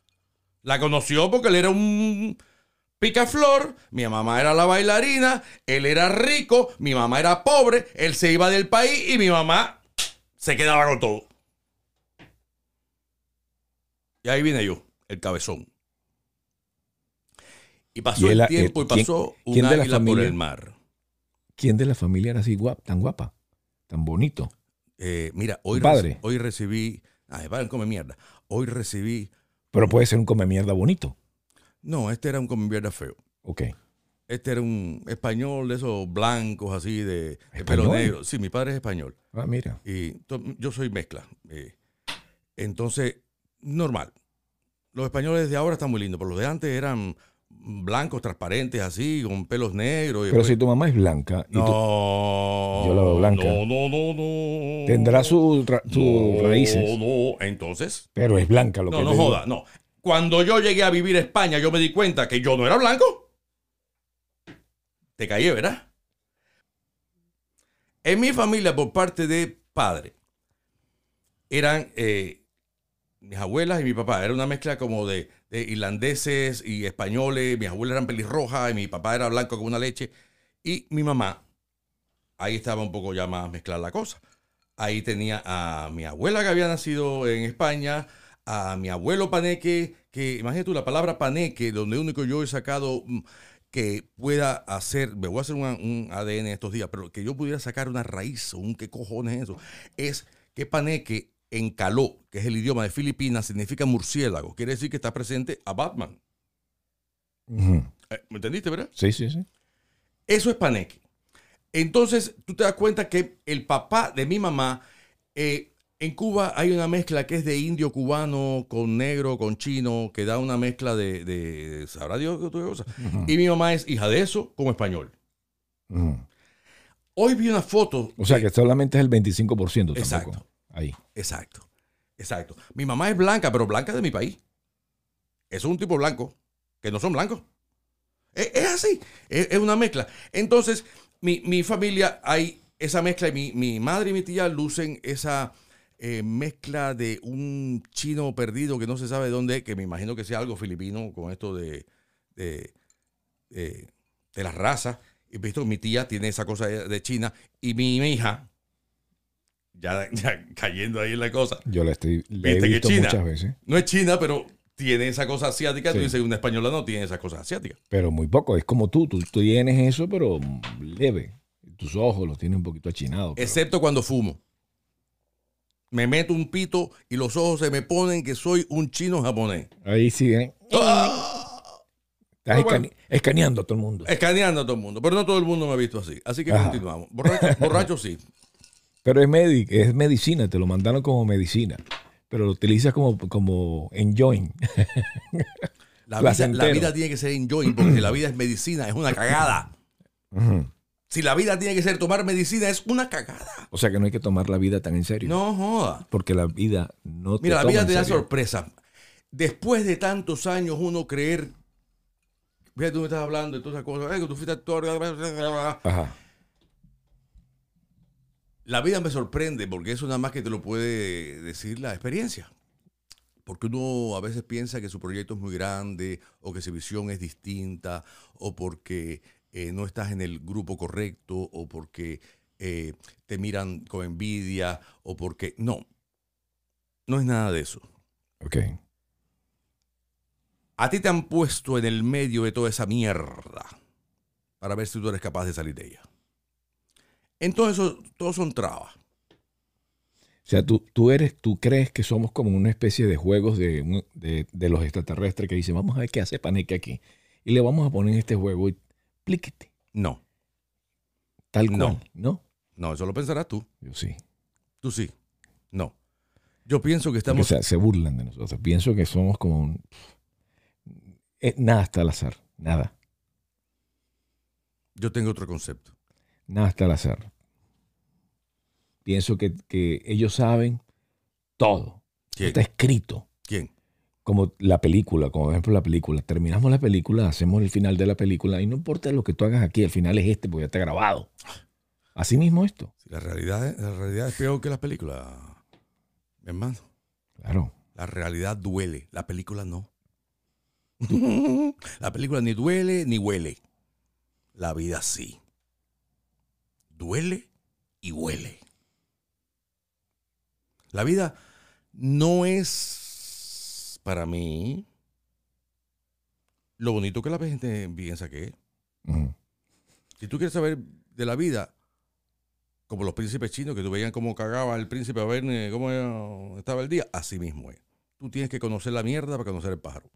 La conoció porque él era un picaflor, mi mamá era la bailarina, él era rico, mi mamá era pobre, él se iba del país y mi mamá se quedaba con todo. Y ahí vine yo, el cabezón. Y pasó Y él- el tiempo eh, y pasó ¿quién- quién un águila por familia? el mar. ¿Quién de la familia era así guap, tan guapa? Tan bonito. Eh, mira, hoy, padre. hoy recibí. Ay, padre, come mierda. Hoy recibí. Pero puede ser un come mierda bonito. No, este era un come mierda feo. Ok. Este era un español de esos blancos así de, de pelo ¿Español? negro. Sí, mi padre es español. Ah, mira. Y yo soy mezcla. eh. entonces, normal. Los españoles de ahora están muy lindos, pero los de antes eran blancos, transparentes, así, con pelos negros. Pero después- si tu mamá es blanca y tú- no, Yo la veo blanca. No, no, no, no. tendrá sus sus No, raíces, No, entonces. pero es blanca lo No, que no digo. joda, no. Cuando yo llegué a vivir a España, yo me di cuenta que yo no era blanco. Te caí, ¿verdad? En mi familia, por parte de padre, eran eh, mis abuelas y mi papá. Era una mezcla como de, de irlandeses y españoles. Mis abuelas eran pelirrojas y mi papá era blanco con una leche. Y mi mamá, ahí estaba un poco ya más mezclada la cosa. Ahí tenía a mi abuela que había nacido en España, a mi abuelo Paneque, que imagínate tú la palabra Paneque, donde único yo he sacado mm, que pueda hacer, me voy a hacer una- un ADN estos días, pero que yo pudiera sacar una raíz, o un qué cojones es eso, es que Paneque en caló, que es el idioma de Filipinas, significa murciélago. Quiere decir que está presente a Batman. Eh, ¿Me entendiste, verdad? Sí, sí, sí. Eso es paneque. Entonces, tú te das cuenta que el papá de mi mamá, eh, en Cuba hay una mezcla que es de indio cubano con negro, con chino, que da una mezcla de, de sabrá Dios qué otra cosa. Y mi mamá es hija de eso como español. Hoy vi una foto. O sea que solamente es el 25% tampoco. Ahí. Exacto, exacto. Mi mamá es blanca, pero blanca de mi país. Es un tipo blanco, que no son blancos. Es, es así, es, una mezcla. Entonces, mi, mi familia hay esa mezcla mi, mi madre y mi tía lucen esa eh, mezcla de un chino perdido que no se sabe dónde que me imagino que sea algo filipino con esto de, de, de, las razas. Y visto mi tía tiene esa cosa de, China y mi hija, ya, ya cayendo ahí en la cosa, Yo la estoy he que China. muchas veces, no es china, pero tiene esa cosa asiática. Tú Sí. dices, una española no tiene esa cosa asiática. pero muy poco. Es como tú, tú, tú tienes eso, pero leve. Tus ojos los tienes un poquito achinados. pero- Excepto cuando fumo. Me meto un pito y los ojos se me ponen que soy un chino japonés. Ahí sí, ¿eh? Estás Ah, bueno. escane- escaneando a todo el mundo. Escaneando a todo el mundo. Pero no todo el mundo me ha visto así. Así que Ajá. continuamos. Borracho, borracho sí. Pero es, medi- es medicina, te lo mandaron como medicina. Pero lo utilizas como, como enjoying. La vida, la vida tiene que ser enjoying porque la vida es medicina, es una cagada. Si la vida tiene que ser tomar medicina, es una cagada. O sea que no hay que tomar la vida tan en serio. No joda. Porque la vida no te Mira, la toma vida te da sorpresa. Después de tantos años, uno creer. Fíjate, tú me estás hablando de todas esas cosas. "Ay, que tú fuiste actor. bla, bla, bla, bla, bla". Ajá. La vida me sorprende porque eso nada más que te lo puede decir la experiencia. Porque uno a veces piensa que su proyecto es muy grande o que su visión es distinta o porque eh, no estás en el grupo correcto o porque eh, te miran con envidia o porque... No, no es nada de eso. Ok. A ti te han puesto en el medio de toda esa mierda para ver si tú eres capaz de salir de ella. Entonces, eso, todos son trabas. O sea, tú, tú eres, tú crees que somos como una especie de juegos de, de, de los extraterrestres que dicen, vamos a ver qué hace Paneque aquí. Y le vamos a poner este juego y plíquete. No, Tal cual. No. ¿No? No, eso lo pensarás tú. Yo sí. Tú sí. No. Yo pienso que estamos... o sea, se burlan de nosotros. Pienso que somos como un... eh, nada está al azar. Nada. Yo tengo otro concepto. Nada está al azar. Pienso que, que ellos saben todo. ¿Quién? Está escrito. ¿Quién? Como la película, como por ejemplo la película. Terminamos la película, hacemos el final de la película y no importa lo que tú hagas aquí, el final es este porque ya está grabado. Así mismo esto. La, realidad, es- la realidad es peor que las películas, mi hermano. Claro. La realidad duele, la película no. la película ni duele ni huele. La vida sí. Duele y huele. La vida no es para mí lo bonito que la gente piensa que es. Si tú quieres saber de la vida, como los príncipes chinos, que tú veían cómo cagaba el príncipe a ver eh, cómo estaba el día, así mismo es. Tú tienes que conocer la mierda para conocer el pájaro.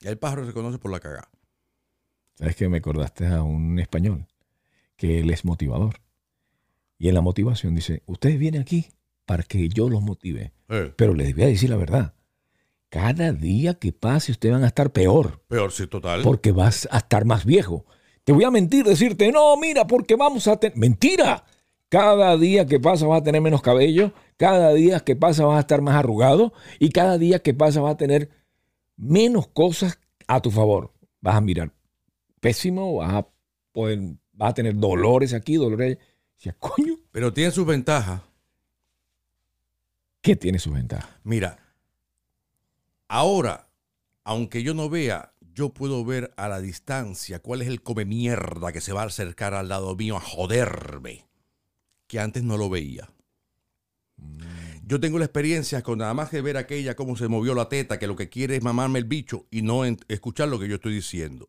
Y el pájaro se conoce por la cagada. ¿Sabes que Me acordaste a un español que él es motivador. Y en la motivación dice, ustedes vienen aquí para que yo los motive. Eh, Pero les voy a decir la verdad. Cada día que pase ustedes van a estar peor peor, sí, total. porque vas a estar más viejo. Te voy a mentir, decirte, no, mira, porque vamos a tener... Mentira. Cada día que pasa vas a tener menos cabello, cada día que pasa vas a estar más arrugado y cada día que pasa vas a tener menos cosas a tu favor. Vas a mirar pésimo, vas a, poder, vas a tener dolores aquí, dolores allá. Decía, coño, Pero tiene sus ventajas. ¿qué tiene su ventaja? Mira, ahora, aunque yo no vea, yo puedo ver a la distancia cuál es el come mierda que se va a acercar al lado mío a joderme, que antes no lo veía. Yo tengo la experiencia con nada más que ver aquella cómo se movió la teta, que lo que quiere es mamarme el bicho y no escuchar lo que yo estoy diciendo.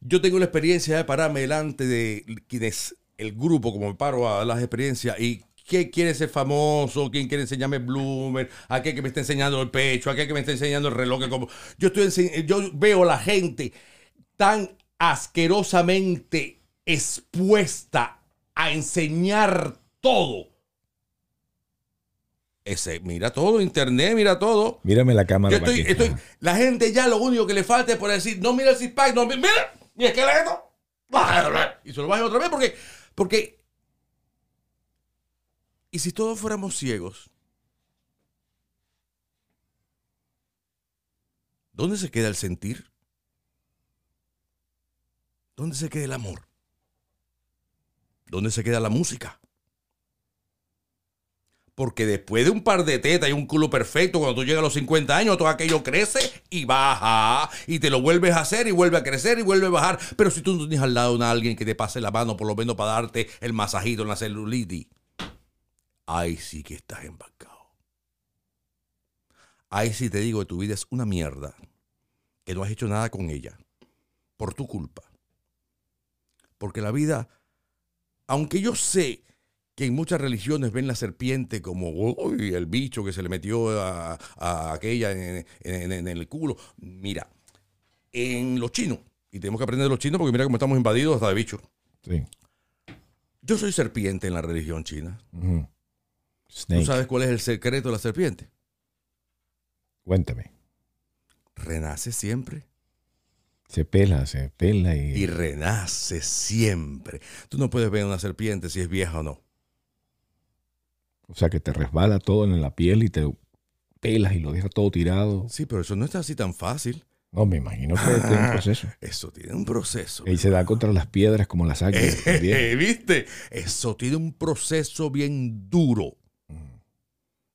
Yo tengo la experiencia de pararme delante de quienes el grupo, como me paro a las experiencias y ¿Quién quiere ser famoso? ¿Quién quiere enseñarme Bloomer? ¿Aquel que me está enseñando el pecho? ¿Aquel que me está enseñando el reloj? que como... yo, estoy yo veo a la gente tan asquerosamente expuesta a enseñar todo. Ese, mira todo, internet, mira todo. Mírame la cámara. Yo para estoy, que- estoy, la gente ya lo único que le falta es por decir, no mira el six pack, no, mi- mira, mi esqueleto. Y se lo bajan otra vez porque, porque, y si todos fuéramos ciegos, ¿dónde se queda el sentir? ¿Dónde se queda el amor? ¿Dónde se queda la música? Porque después de un par de tetas y un culo perfecto, cuando tú llegas a los 50 años, todo aquello crece y baja. Y te lo vuelves a hacer y vuelve a crecer y vuelve a bajar. Pero si tú no tienes al lado a alguien que te pase la mano, por lo menos para darte el masajito en la celulitis, ahí sí que estás embarcado. Ahí sí te digo que tu vida es una mierda. Que no has hecho nada con ella. Por tu culpa. Porque la vida, aunque yo sé que en muchas religiones ven la serpiente como "Uy, el bicho que se le metió a, a aquella en, en- en el culo. Mira, en los chinos, y tenemos que aprender de los chinos porque mira cómo estamos invadidos hasta de bichos. Sí. Yo soy serpiente en la religión china. ¿Tú Snake. sabes cuál es el secreto de la serpiente? Cuéntame. Renace siempre. Se pela, se pela y... Y renace siempre. Tú no puedes ver una serpiente si es vieja o no. O sea, que te resbala todo en la piel y te pelas y lo dejas todo tirado. Sí, pero eso no está así tan fácil. No, me imagino que tiene un proceso. Eso tiene un proceso. Y se da contra las piedras como las águilas también. Eh, ¿Viste? Eso tiene un proceso bien duro.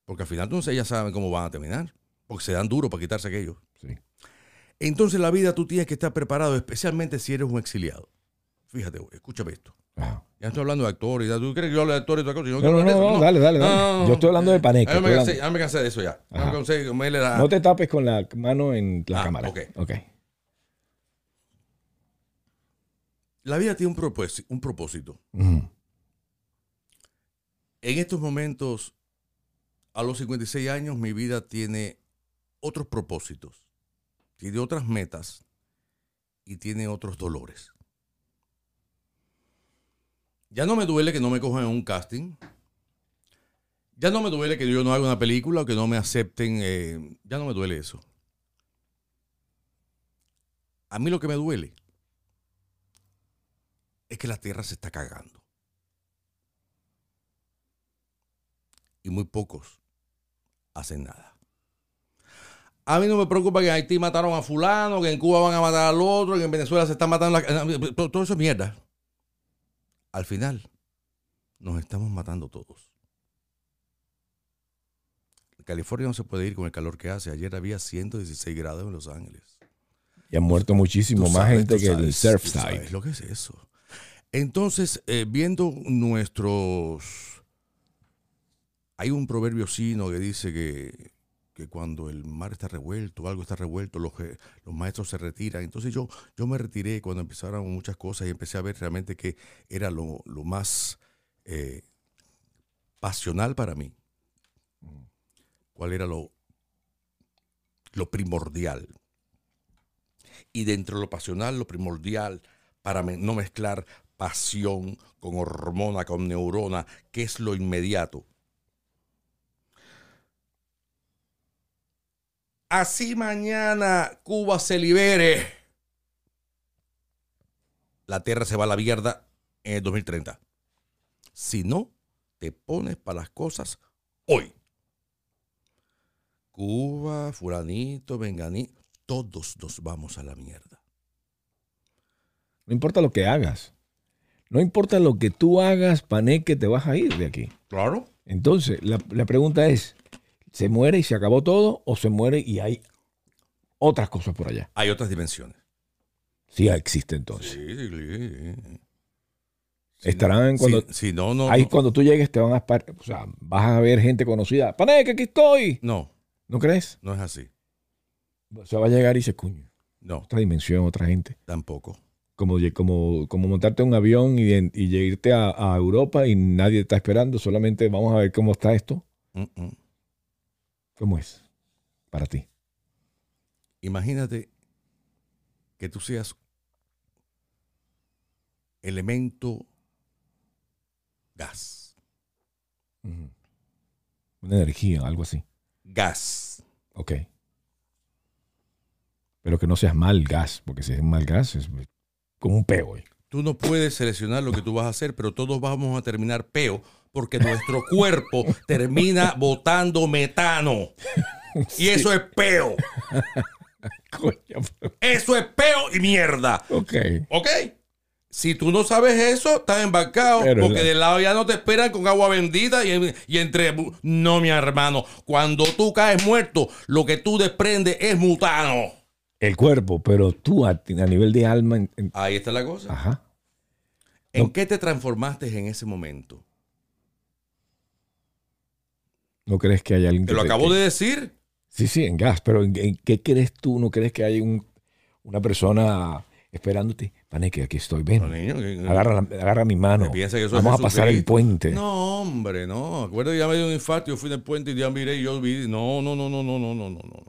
Porque al final entonces ya saben cómo van a terminar. Porque se dan duro para quitarse aquello. Sí. Entonces la vida tú tienes que estar preparado, especialmente si eres un exiliado. Fíjate, escúchame esto. Ya estoy hablando de actores. ¿Tú crees que yo hablo de actores y otra cosa? Yo No, no, no, eso. no, dale, dale, dale. Yo estoy hablando de Paneca, Ya me, cansé, hablando- ya me cansé de eso ya. Ya Ajá. me cansé la- No te tapes con la mano en la Ah, cámara. ok. ok. La vida tiene un propósito. Un propósito. Ujú. En estos momentos, a los 56 años, mi vida tiene otros propósitos, tiene otras metas y tiene otros dolores. Ya no me duele que no me cojan en un casting. Ya no me duele que yo no haga una película o que no me acepten. eh, ya no me duele eso. A mí lo que me duele es que la tierra se está cagando. Y muy pocos hacen nada. A mí no me preocupa que en Haití mataron a fulano, que en Cuba van a matar al otro, que en Venezuela se están matando. la- todo, todo eso es mierda. Al final, nos estamos matando todos. California no se puede ir con el calor que hace. Ayer había 116 grados en Los Ángeles. Y han muerto muchísimo Tú más sabes, gente que el sabes, tú Surfside. sabes lo que es eso. Entonces, eh, viendo nuestros... Hay un proverbio chino que dice que, que cuando el mar está revuelto, algo está revuelto, los, los maestros se retiran. Entonces yo, yo me retiré cuando empezaron muchas cosas y empecé a ver realmente que era lo, lo más eh, pasional para mí. ¿Cuál era lo, lo primordial? Y dentro de lo pasional, lo primordial, para no mezclar pasión con hormona, con neurona, que es lo inmediato. Así mañana Cuba se libere. La Tierra se va a la mierda en el 2030. Si no, te pones para las cosas hoy. Cuba, fulanito, venganito, todos nos vamos a la mierda. No importa lo que hagas. No importa lo que tú hagas, Paneque, te vas a ir de aquí. Claro. Entonces, la, la pregunta es, ¿se muere y se acabó todo o se muere y hay otras cosas por allá? Hay otras dimensiones. Sí existe entonces. Sí, sí, sí. Estarán cuando... Si, si no, no. ahí cuando tú llegues te van a... O sea, vas a ver gente conocida. Paneque, aquí estoy. No, ¿No crees? no es así. O sea, va a llegar y se cuño. No, Otra dimensión, otra gente. tampoco. Como, como, como montarte en un avión y, y irte a, a Europa y nadie está esperando. Solamente vamos a ver cómo está esto. Mm, mm. ¿Cómo es para ti? Imagínate que tú seas elemento gas. Una energía, algo así. Gas. Ok. Pero que no seas mal gas, porque si es mal gas es como un peo. ¿eh? Tú no puedes seleccionar lo que tú vas a hacer, pero todos vamos a terminar peo porque nuestro cuerpo termina botando metano. Y eso es peo. Eso es peo y mierda. ok. ¿Ok? Si tú no sabes eso, estás embarcado. Pero porque la- del lado ya no te esperan con agua bendita y, y entre. No, mi hermano. Cuando tú caes muerto, lo que tú desprendes es mutano. El cuerpo, pero tú a, a nivel de alma. en- Ahí está la cosa. ajá. ¿En No. qué te transformaste en ese momento? ¿No crees que hay alguien Te que lo te- acabo que- de decir. Sí, sí, en gas, pero ¿en, en qué crees tú? ¿No crees que hay un, una persona esperándote? Paneque, aquí estoy, ven. No, niño, que- agarra, mi mano. que eso Vamos a pasar el puente. No, hombre, no. Acuérdate, ya me dio un infarto, yo fui en el puente y ya miré y yo vi. No, no, no, no, no, no, no, no, no.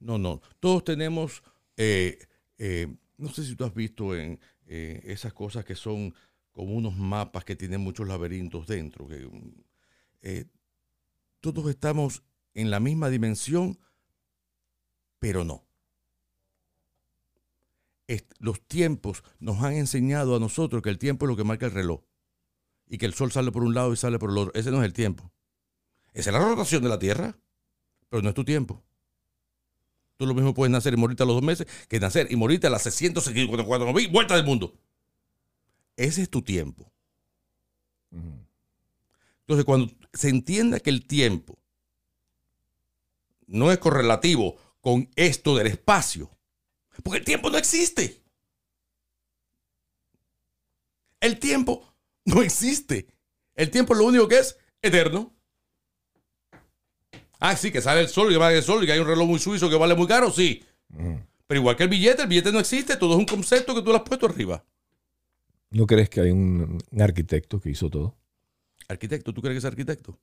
No, no. Todos tenemos, eh, eh, no sé si tú has visto en eh, esas cosas que son como unos mapas que tienen muchos laberintos dentro. Que, todos estamos en la misma dimensión, pero no. Los tiempos nos han enseñado a nosotros que el tiempo es lo que marca el reloj y que el sol sale por un lado y sale por el otro. Ese no es el tiempo. Esa es la rotación de la Tierra, pero no es tu tiempo. Tú lo mismo puedes nacer y morirte a los dos meses que nacer y morirte a las 654 mil vueltas del mundo. Ese es tu tiempo. Entonces, cuando se entienda que el tiempo no es correlativo con esto del espacio, porque el tiempo no existe. El tiempo no existe. El tiempo lo único que es eterno. Ah, sí, que sale el sol y que va el sol y que hay un reloj muy suizo que vale muy caro, sí. Pero igual que el billete, el billete no existe, todo es un concepto que tú le has puesto arriba. ¿No crees que hay un, un arquitecto que hizo todo? Arquitecto, ¿tú crees que es arquitecto?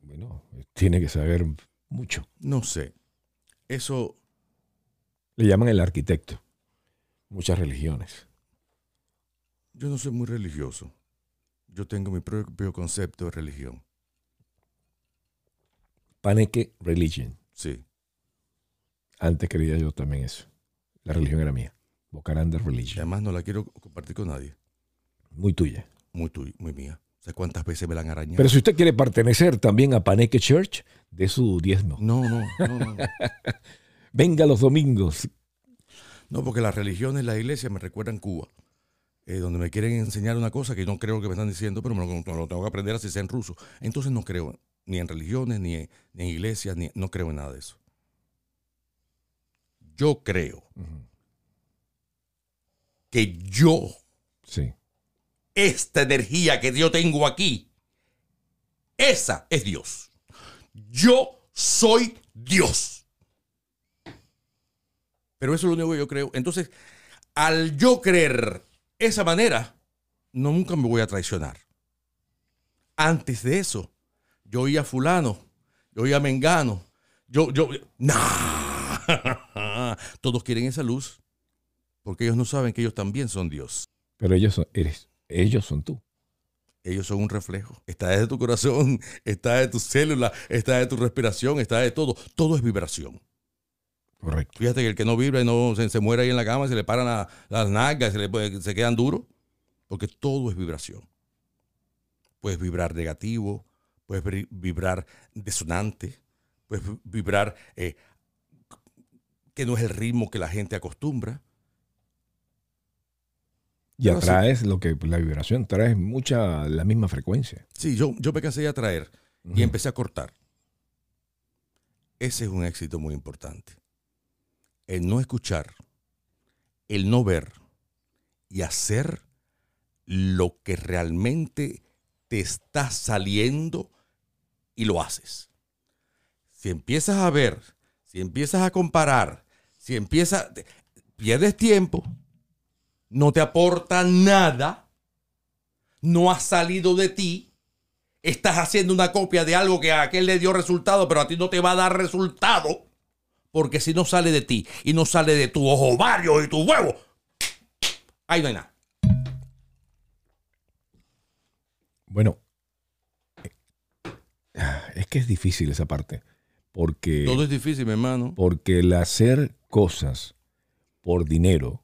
Bueno, tiene que saber mucho. No sé. Eso Le llaman el arquitecto. Muchas religiones. Yo no soy muy religioso. Yo tengo mi propio concepto de religión. Paneque Religion. Sí. Antes creía yo también eso. La religión era mía. Bocaranda Y Religion. además no la quiero compartir con nadie. Muy tuya. Muy tuya, muy mía. ¿Sabes cuántas veces me la han arañado? Pero si usted quiere pertenecer también a Paneque Church, de su diezmo. No, no, no, no. Venga los domingos. No, porque las religiones, las iglesias me recuerdan Cuba, eh, donde me quieren enseñar una cosa que no creo que me están diciendo, pero me lo, me lo tengo que aprender así sea en ruso. Entonces no creo ni en religiones, ni en, ni en iglesias, ni, no creo en nada de eso. Yo creo que yo, Sí. Esta energía que yo tengo aquí, esa es Dios. Yo soy Dios. Pero eso es lo único que yo creo. Entonces, al yo creer esa manera, no, nunca me voy a traicionar. Antes de eso, yo oía a fulano, yo oía a Mengano, yo, yo, ¡Nah! Todos quieren esa luz porque ellos no saben que ellos también son Dios. Pero ellos son, eres, ellos son tú. Ellos son un reflejo. Está desde tu corazón, está de tus células, está de tu respiración, está de todo. Todo es vibración. Correcto. Fíjate que el que no vibra y no se, se muere ahí en la cama, se le paran la- las nalgas, se, le, se quedan duros, porque todo es vibración. Puedes vibrar negativo, puedes vibrar desonante, puedes vi- vibrar eh, que no es el ritmo que la gente acostumbra. Y sí. atraes lo que la vibración, traes mucha, la misma frecuencia. Sí, yo, yo me cansé de atraer y empecé a cortar. Ese es un éxito muy importante. El no escuchar, el no ver y hacer lo que realmente te está saliendo y lo haces. Si empiezas a ver, si empiezas a comparar, si empiezas, pierdes tiempo, no te aporta nada, no ha salido de ti, estás haciendo una copia de algo que a aquel le dio resultado, pero a ti no te va a dar resultado, porque si no sale de ti y no sale de tu ovario y tu huevo, ahí no hay nada. Bueno, eh, es que es difícil esa parte. Porque, Todo es difícil, mi hermano. porque el hacer cosas por dinero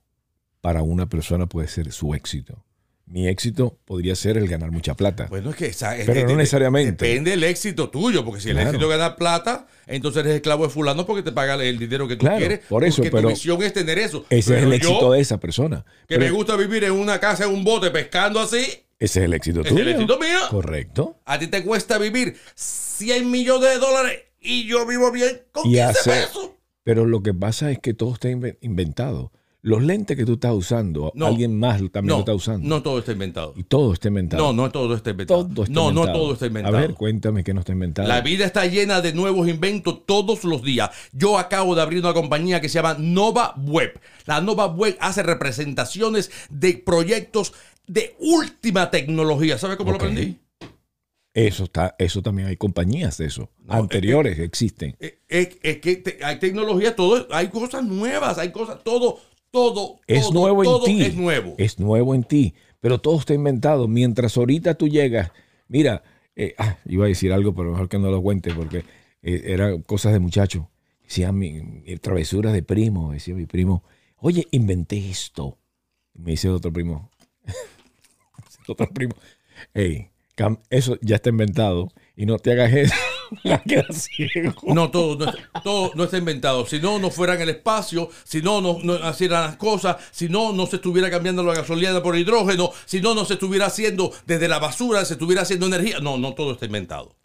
para una persona puede ser su éxito. Mi éxito podría ser el ganar mucha plata. Bueno, es que esa, es- Pero no de- necesariamente. Depende del éxito tuyo, porque si el Claro. éxito es ganar plata, entonces eres esclavo de fulano porque te paga el dinero que tú Claro, quieres. por eso, porque pero tu visión es tener eso. Ese es el yo, éxito de esa persona. Que Pero me gusta vivir en una casa, en un bote, pescando así. Ese es el éxito tuyo. es el éxito mío. Correcto. A ti te cuesta vivir 100 millones de dólares y yo vivo bien con Y 15 hacer- pesos. Pero lo que pasa es que todo está inve- inventado. Los lentes que tú estás usando, No. alguien más también No, lo está usando. no todo está inventado. Y todo está inventado. No, no todo está inventado. Todo está no, inventado. no todo está inventado. A ver, cuéntame que no está inventado. La vida está llena de nuevos inventos todos los días. Yo acabo de abrir una compañía que se llama Nova Web. La Nova Web hace representaciones de proyectos de última tecnología. ¿Sabes cómo lo aprendí? Eso está, eso también hay compañías de eso. No, Anteriores existen. Es, es- es que te- hay tecnología, todo, hay cosas nuevas, hay cosas, todo, todo, Es todo, nuevo en todo ti. es nuevo. Es nuevo en ti. Pero todo está inventado. Mientras ahorita tú llegas, mira, eh, ah, iba a decir algo, pero mejor que no lo cuente porque eh, eran cosas de muchacho. Decía mi, mi- travesuras de primo. Decía mi primo, oye, inventé esto. Me dice otro primo, otro primo, hey, eso ya está inventado y no te hagas eso. La quedas ciego. No, todo no, está, todo no está inventado. Si no, no fuera en el espacio, si no, no, no hicieran las cosas, si no, no se estuviera cambiando la gasolina por hidrógeno, si no, no se estuviera haciendo desde la basura, se estuviera haciendo energía. No, no todo está inventado.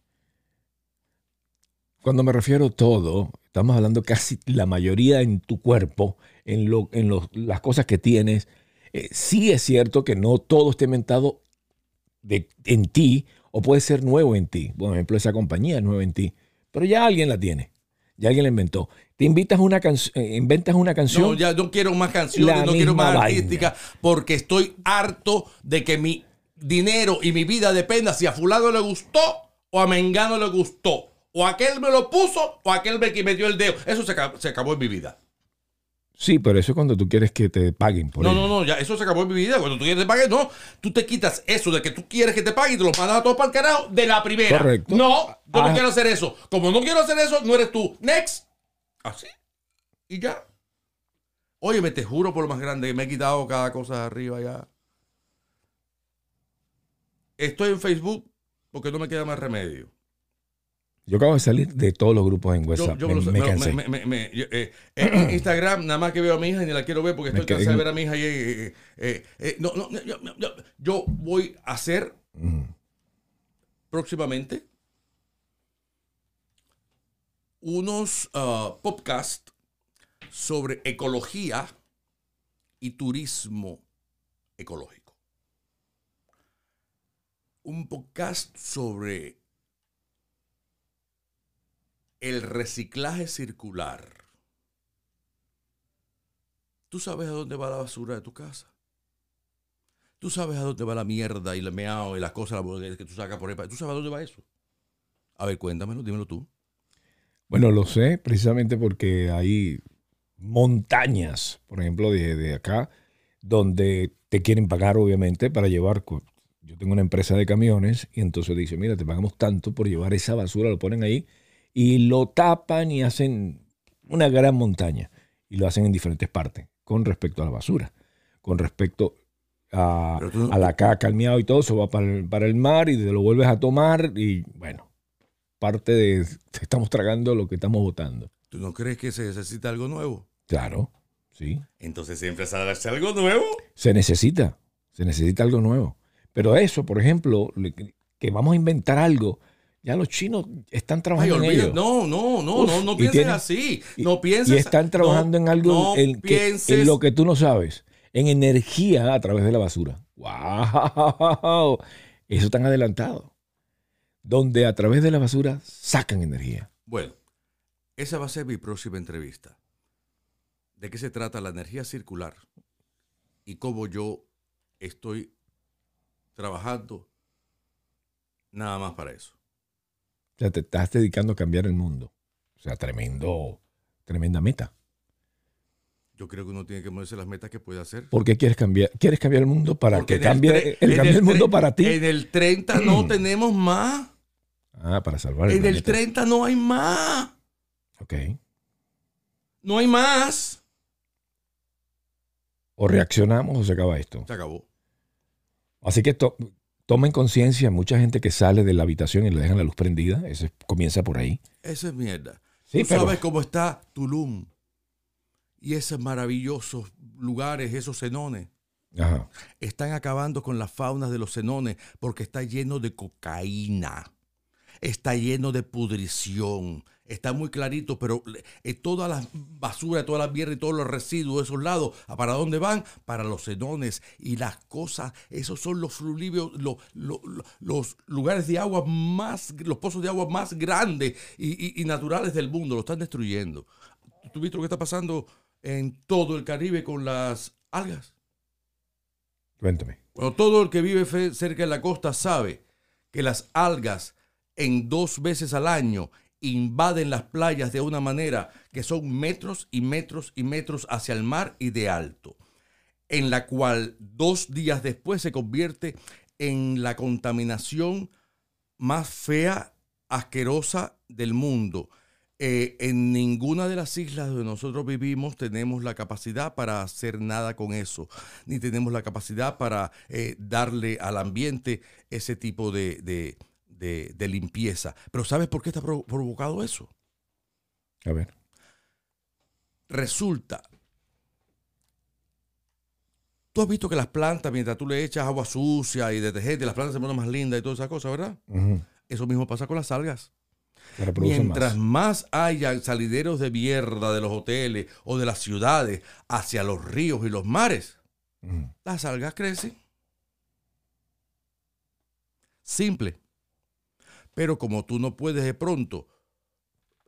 Cuando me refiero a todo, estamos hablando casi la mayoría en tu cuerpo, en, lo, en los- las cosas que tienes. Eh, sí es cierto que no todo está inventado de, en ti o puede ser nuevo en ti. Por ejemplo, esa compañía es nueva en ti, pero ya alguien la tiene, ya alguien la inventó. Te invitas una canción, inventas una canción. No, ya no quiero más canciones, La no quiero más vaina. artística, porque estoy harto de que mi dinero y mi vida dependa si a fulano le gustó o a Mengano le gustó. O aquel me lo puso o aquel me metió el dedo. Eso se acabó, se acabó en mi vida. Sí, pero eso es cuando tú quieres que te paguen por No, ello. no, no, ya eso se acabó en mi vida. Cuando tú quieres que te paguen, no. Tú te quitas eso de que tú quieres que te paguen y te lo mandas a todos para el carajo de la primera. Correcto. No, yo Ah. no quiero hacer eso. Como no quiero hacer eso, no eres tú. Next. Así. Y ya. Oye, me te juro por lo más grande que me he quitado cada cosa de arriba ya. Estoy en Facebook porque no me queda más remedio. Yo acabo de salir de todos los grupos en WhatsApp. yo me, me lo- me me- cansé. me- yo, eh, en Instagram nada más que veo a mi hija y ni la quiero ver porque estoy cansado de ver a mi hija y eh, eh, eh, eh, no, no, yo, yo- yo voy a hacer Ujú. próximamente unos ah, podcasts sobre ecología y turismo ecológico. Un podcast sobre el reciclaje circular. ¿Tú sabes a dónde va la basura de tu casa? ¿Tú sabes a dónde va la mierda y el meao y las cosas que tú sacas por ahí? ¿Tú sabes a dónde va eso? A ver, cuéntamelo, dímelo tú. Bueno, lo sé precisamente porque hay montañas, por ejemplo, de, de acá, donde te quieren pagar, obviamente, para llevar. Yo tengo una empresa de camiones y entonces dice, mira, te pagamos tanto por llevar esa basura, lo ponen ahí y lo tapan y hacen una gran montaña. Y lo hacen en diferentes partes con respecto a la basura. Con respecto a, Pero tú- a la caca, al y todo, eso va para el, para el mar y te lo vuelves a tomar y bueno, parte de estamos tragando lo que estamos botando. ¿Tú no crees que se necesita algo nuevo? Claro, sí. Entonces siempre darse algo nuevo. Se necesita, se necesita algo nuevo. Pero eso, por ejemplo, que vamos a inventar algo, ya los chinos están Ay, trabajando en ello. no, no, no, Uf, no, no pienses tienen- así. Y- No pienses. Y están trabajando no, en algo no en, que- pienses. en lo que tú no sabes, en energía a través de la basura. ¡Wow! Eso están adelantado. Donde a través de la basura sacan energía. Bueno, esa va a ser mi próxima entrevista. ¿De qué se trata la energía circular? Y cómo yo estoy trabajando nada más para eso. O sea, te estás dedicando a cambiar el mundo. O sea, tremendo, tremenda meta. Yo creo que uno tiene que ponerse las metas que puede hacer. ¿Por qué quieres cambiar? ¿Quieres cambiar el mundo para Porque que cambie el, cambie el mundo para ti? En el 30 no tenemos más. ah, para salvar el En el planeta. 30 no hay más. Ok. No hay más. O reaccionamos o se acaba esto. Se acabó. Así que to- tomen conciencia, mucha gente que sale de la habitación y le dejan la luz prendida, eso es- comienza por ahí. Eso es mierda. Sí, Tú pero- sabes cómo está Tulum y esos maravillosos lugares, esos cenones. Ajá. Están acabando con las faunas de los cenones porque está lleno de cocaína. Está lleno de pudrición. Está muy clarito, pero eh, toda la basura, toda la mierda y todos los residuos de esos lados, ¿a ¿para dónde van? Para los cenones. Y las cosas, esos son los fluvios, los, los, los lugares de agua más, los pozos de agua más grandes y, y- y naturales del mundo. Lo están destruyendo. ¿Tú viste lo que está pasando en todo el Caribe con las algas? Cuéntame. Bueno, todo el que vive cerca de la costa sabe que las algas en dos veces al año invaden las playas de una manera que son metros y metros y metros hacia el mar y de alto, en la cual dos días después se convierte en la contaminación más fea, asquerosa del mundo. Eh, en ninguna de las islas donde nosotros vivimos tenemos la capacidad para hacer nada con eso, ni tenemos la capacidad para eh, darle al ambiente ese tipo de, de- de- de limpieza. Pero ¿sabes por qué está provo- provocado eso? A ver. Resulta, tú has visto que las plantas, mientras tú le echas agua sucia y detergente, las plantas se ponen más lindas y todas esas cosas, ¿verdad? Eso mismo pasa con las algas. Mientras más. más. haya salideros de mierda de los hoteles o de las ciudades hacia los ríos y los mares, las algas crecen. Simple. Pero como tú no puedes de pronto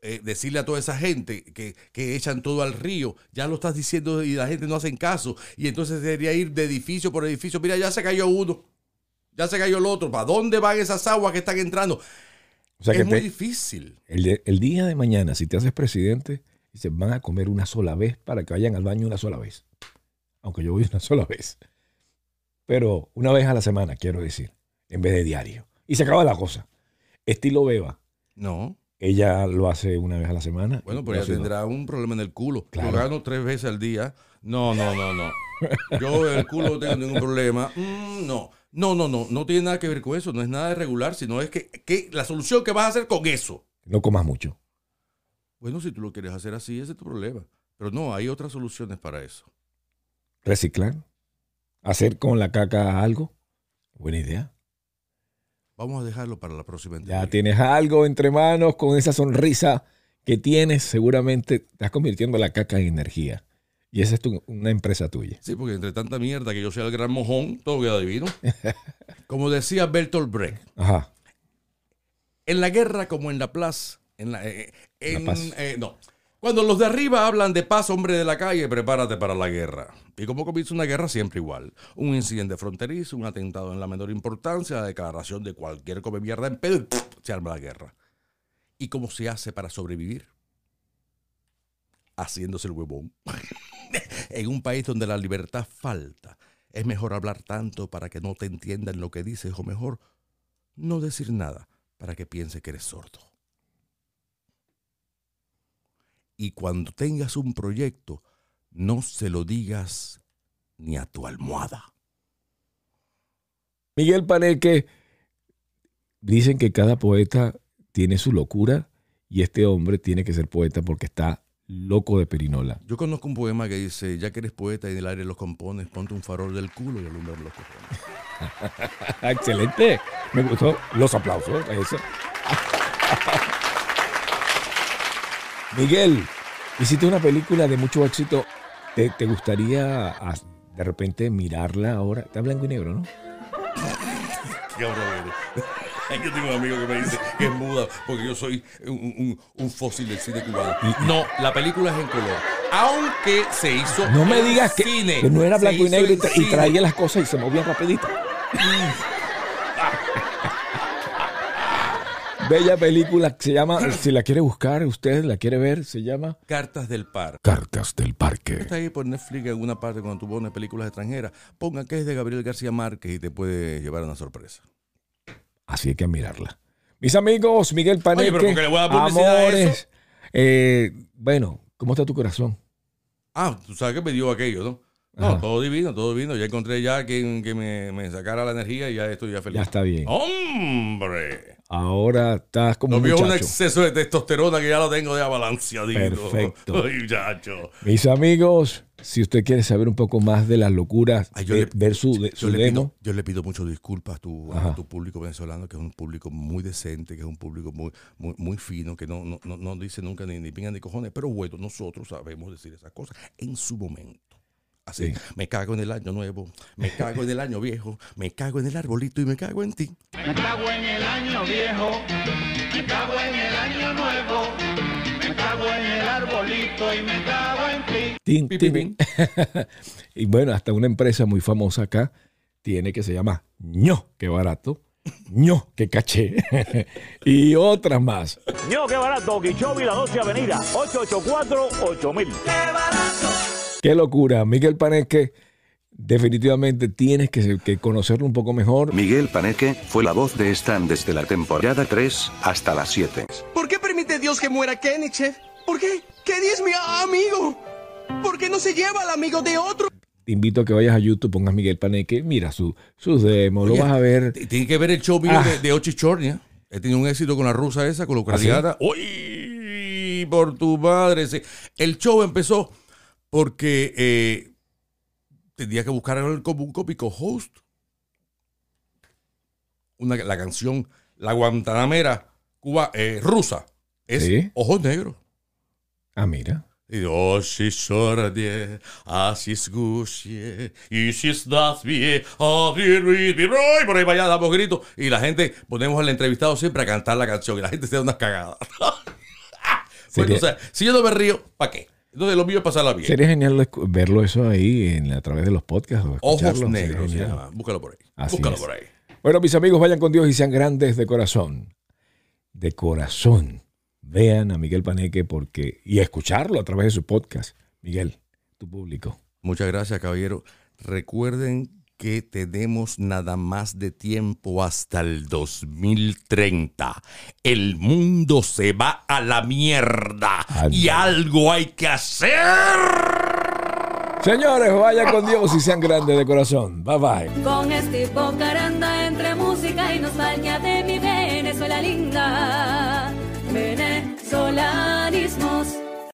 eh, decirle a toda esa gente que, que echan todo al río, ya lo estás diciendo y la gente no hacen caso. Y entonces debería ir de edificio por edificio. Mira, ya se cayó uno. Ya se cayó el otro. ¿Para dónde van esas aguas que están entrando? O sea es que muy te- difícil. el, de- el día de mañana, si te haces presidente, Dice, van a comer una sola vez para que vayan al baño una sola vez. Aunque yo voy una sola vez. Pero una vez a la semana, quiero decir, en vez de diario. Y se acaba la cosa. Estilo Beba. No. Ella lo hace una vez a la semana. Bueno, pues ella tendrá un problema en el culo. Claro. Lo gano tres veces al día. No, no, no, no. Yo el culo no tengo ningún problema. Mm, no. No, no, no. No tiene nada que ver con eso. No es nada de regular, sino es que, que la solución que vas a hacer con eso. No comas mucho. Bueno, si tú lo quieres hacer así, ese es tu problema. Pero no, hay otras soluciones para eso. Reciclar. Hacer con la caca algo. Buena idea. Vamos a dejarlo para la próxima Ya entrevista. tienes algo entre manos con esa sonrisa que tienes. Seguramente te estás convirtiendo la caca en energía. Y esa es tu- una empresa tuya. Sí, porque entre tanta mierda que yo sea el gran mojón, todo queda divino. Como decía Bertolt Brecht, Ajá. en la guerra como en la plaza, en la, eh, en- paz. eh, no. Cuando los de arriba hablan de paz, hombre de la calle, prepárate para la guerra. Y como comienza una guerra, siempre igual. Un incidente fronterizo, un atentado en la menor importancia, la declaración de cualquier come mierda en pedo se arma la guerra. ¿Y cómo se hace para sobrevivir? Haciéndose el huevón. en un país donde la libertad falta, es mejor hablar tanto para que no te entiendan lo que dices o mejor no decir nada para que piense que eres sordo. Y cuando tengas un proyecto, no se lo digas ni a tu almohada. Miguel Paneque, dicen que cada poeta tiene su locura y este hombre tiene que ser poeta porque está loco de perinola. Yo conozco un poema que dice, ya que eres poeta y en el aire los compones, ponte un farol del culo y alumbra los cojones. Excelente. Me gustó. Los aplausos. Eso. Miguel, hiciste una película de mucho éxito. ¿Te, te gustaría ah, de repente mirarla ahora? Está blanco y negro, ¿no? Qué. Yo tengo un amigo que me dice que es muda porque yo soy un, un- un fósil del cine cubano. No, la película es en color. Aunque se hizo No me digas que, cine. que no era blanco y negro y, tra- y traía las cosas y se movía rapidito. Bella película que se llama, si la quiere buscar, usted la quiere ver, se llama Cartas del Par. Cartas del Parque. Está ahí por Netflix en alguna parte cuando tú pones películas extranjeras. Ponga que es de Gabriel García Márquez y te puede llevar a una sorpresa. Así hay que mirarla. Mis amigos, Miguel Paneque, pero ¿por qué le voy a dar publicidad a amores. eso? eh, bueno, ¿cómo está tu corazón? Ah, tú sabes que me dio aquello, ¿no? No, Ajá. todo divino, todo divino. Ya encontré ya quien que me, me sacara la energía y ya estoy ya feliz. Ya está bien. ¡Hombre! Ahora estás como Lo un es un muchacho. exceso de testosterona que ya lo tengo ya balanceadito. Perfecto. Ay, muchacho. Mis amigos, si usted quiere saber un poco más de las locuras, Ay, yo de le- ver su, de- Yo su le, demo, pido, yo le pido mucho disculpas a tu, a tu público venezolano, que es un público muy decente, que es un público muy, muy, muy fino, que no, no, no, no dice nunca ni, ni pinga ni cojones. Pero bueno, nosotros sabemos decir esas cosas en su momento. Así, Sí. me cago en el año nuevo, me cago en el año viejo, me cago en el arbolito y me cago en ti. Me cago en el año viejo, me cago en el año nuevo, me cago en el arbolito y me cago en ti. tin, Pi, tin. pi, y bueno, hasta una empresa muy famosa acá tiene que se llama ño, qué barato, ño, qué caché, y otras más. Yo, qué barato, Quichobi, la 12 Avenida, 884-8000. Qué locura, Miguel Paneque, definitivamente tienes que, que conocerlo un poco mejor. Miguel Paneque fue la voz de Stan desde la temporada 3 hasta la 7. ¿Por qué permite Dios que muera Kenny, chef? ¿Por qué? Kenny es mi amigo. ¿Por qué no se lleva al amigo de otro? Te invito a que vayas a YouTube, pongas Miguel Paneque, mira su, sus demos, lo vas a ver. t- Tiene que ver el show mío Ah. de, de Ochichornia. He tenido un éxito con la rusa esa, con la ucraniana. ¡Uy! Por tu madre. sí. El show empezó porque eh, tenía que buscar el- como un cómico host. Una, la canción La Guantanamera Cuba, eh, rusa es Sí. Ojos Negros. Ah, mira. И очі чорні, а сі скучні, y si estás bien, a vivir, vivir, y por ahí para allá damos gritos. Y la gente, ponemos al entrevistado siempre a cantar la canción y la gente se da unas cagadas. bueno, Sería- o sea, si yo no me río, ¿para qué? Entonces lo mío es pasarla bien. Sería genial verlo eso ahí en, a través de los podcasts. o Ojos negros se llama. Búscalo por ahí. Así Búscalo es. por ahí. Bueno, mis amigos, vayan con Dios y sean grandes de corazón. De corazón. vean a Miguel Paneque porque y escucharlo a través de su podcast. Miguel, tu público. Muchas gracias, caballero. Recuerden que tenemos nada más de tiempo hasta el 2030. El mundo se va a la mierda y algo hay que hacer. Señores, vaya con Dios y sean grandes de corazón. Bye bye. Con este bocaranda entre música y nostalgia de mi Venezuela linda. Venezolanismos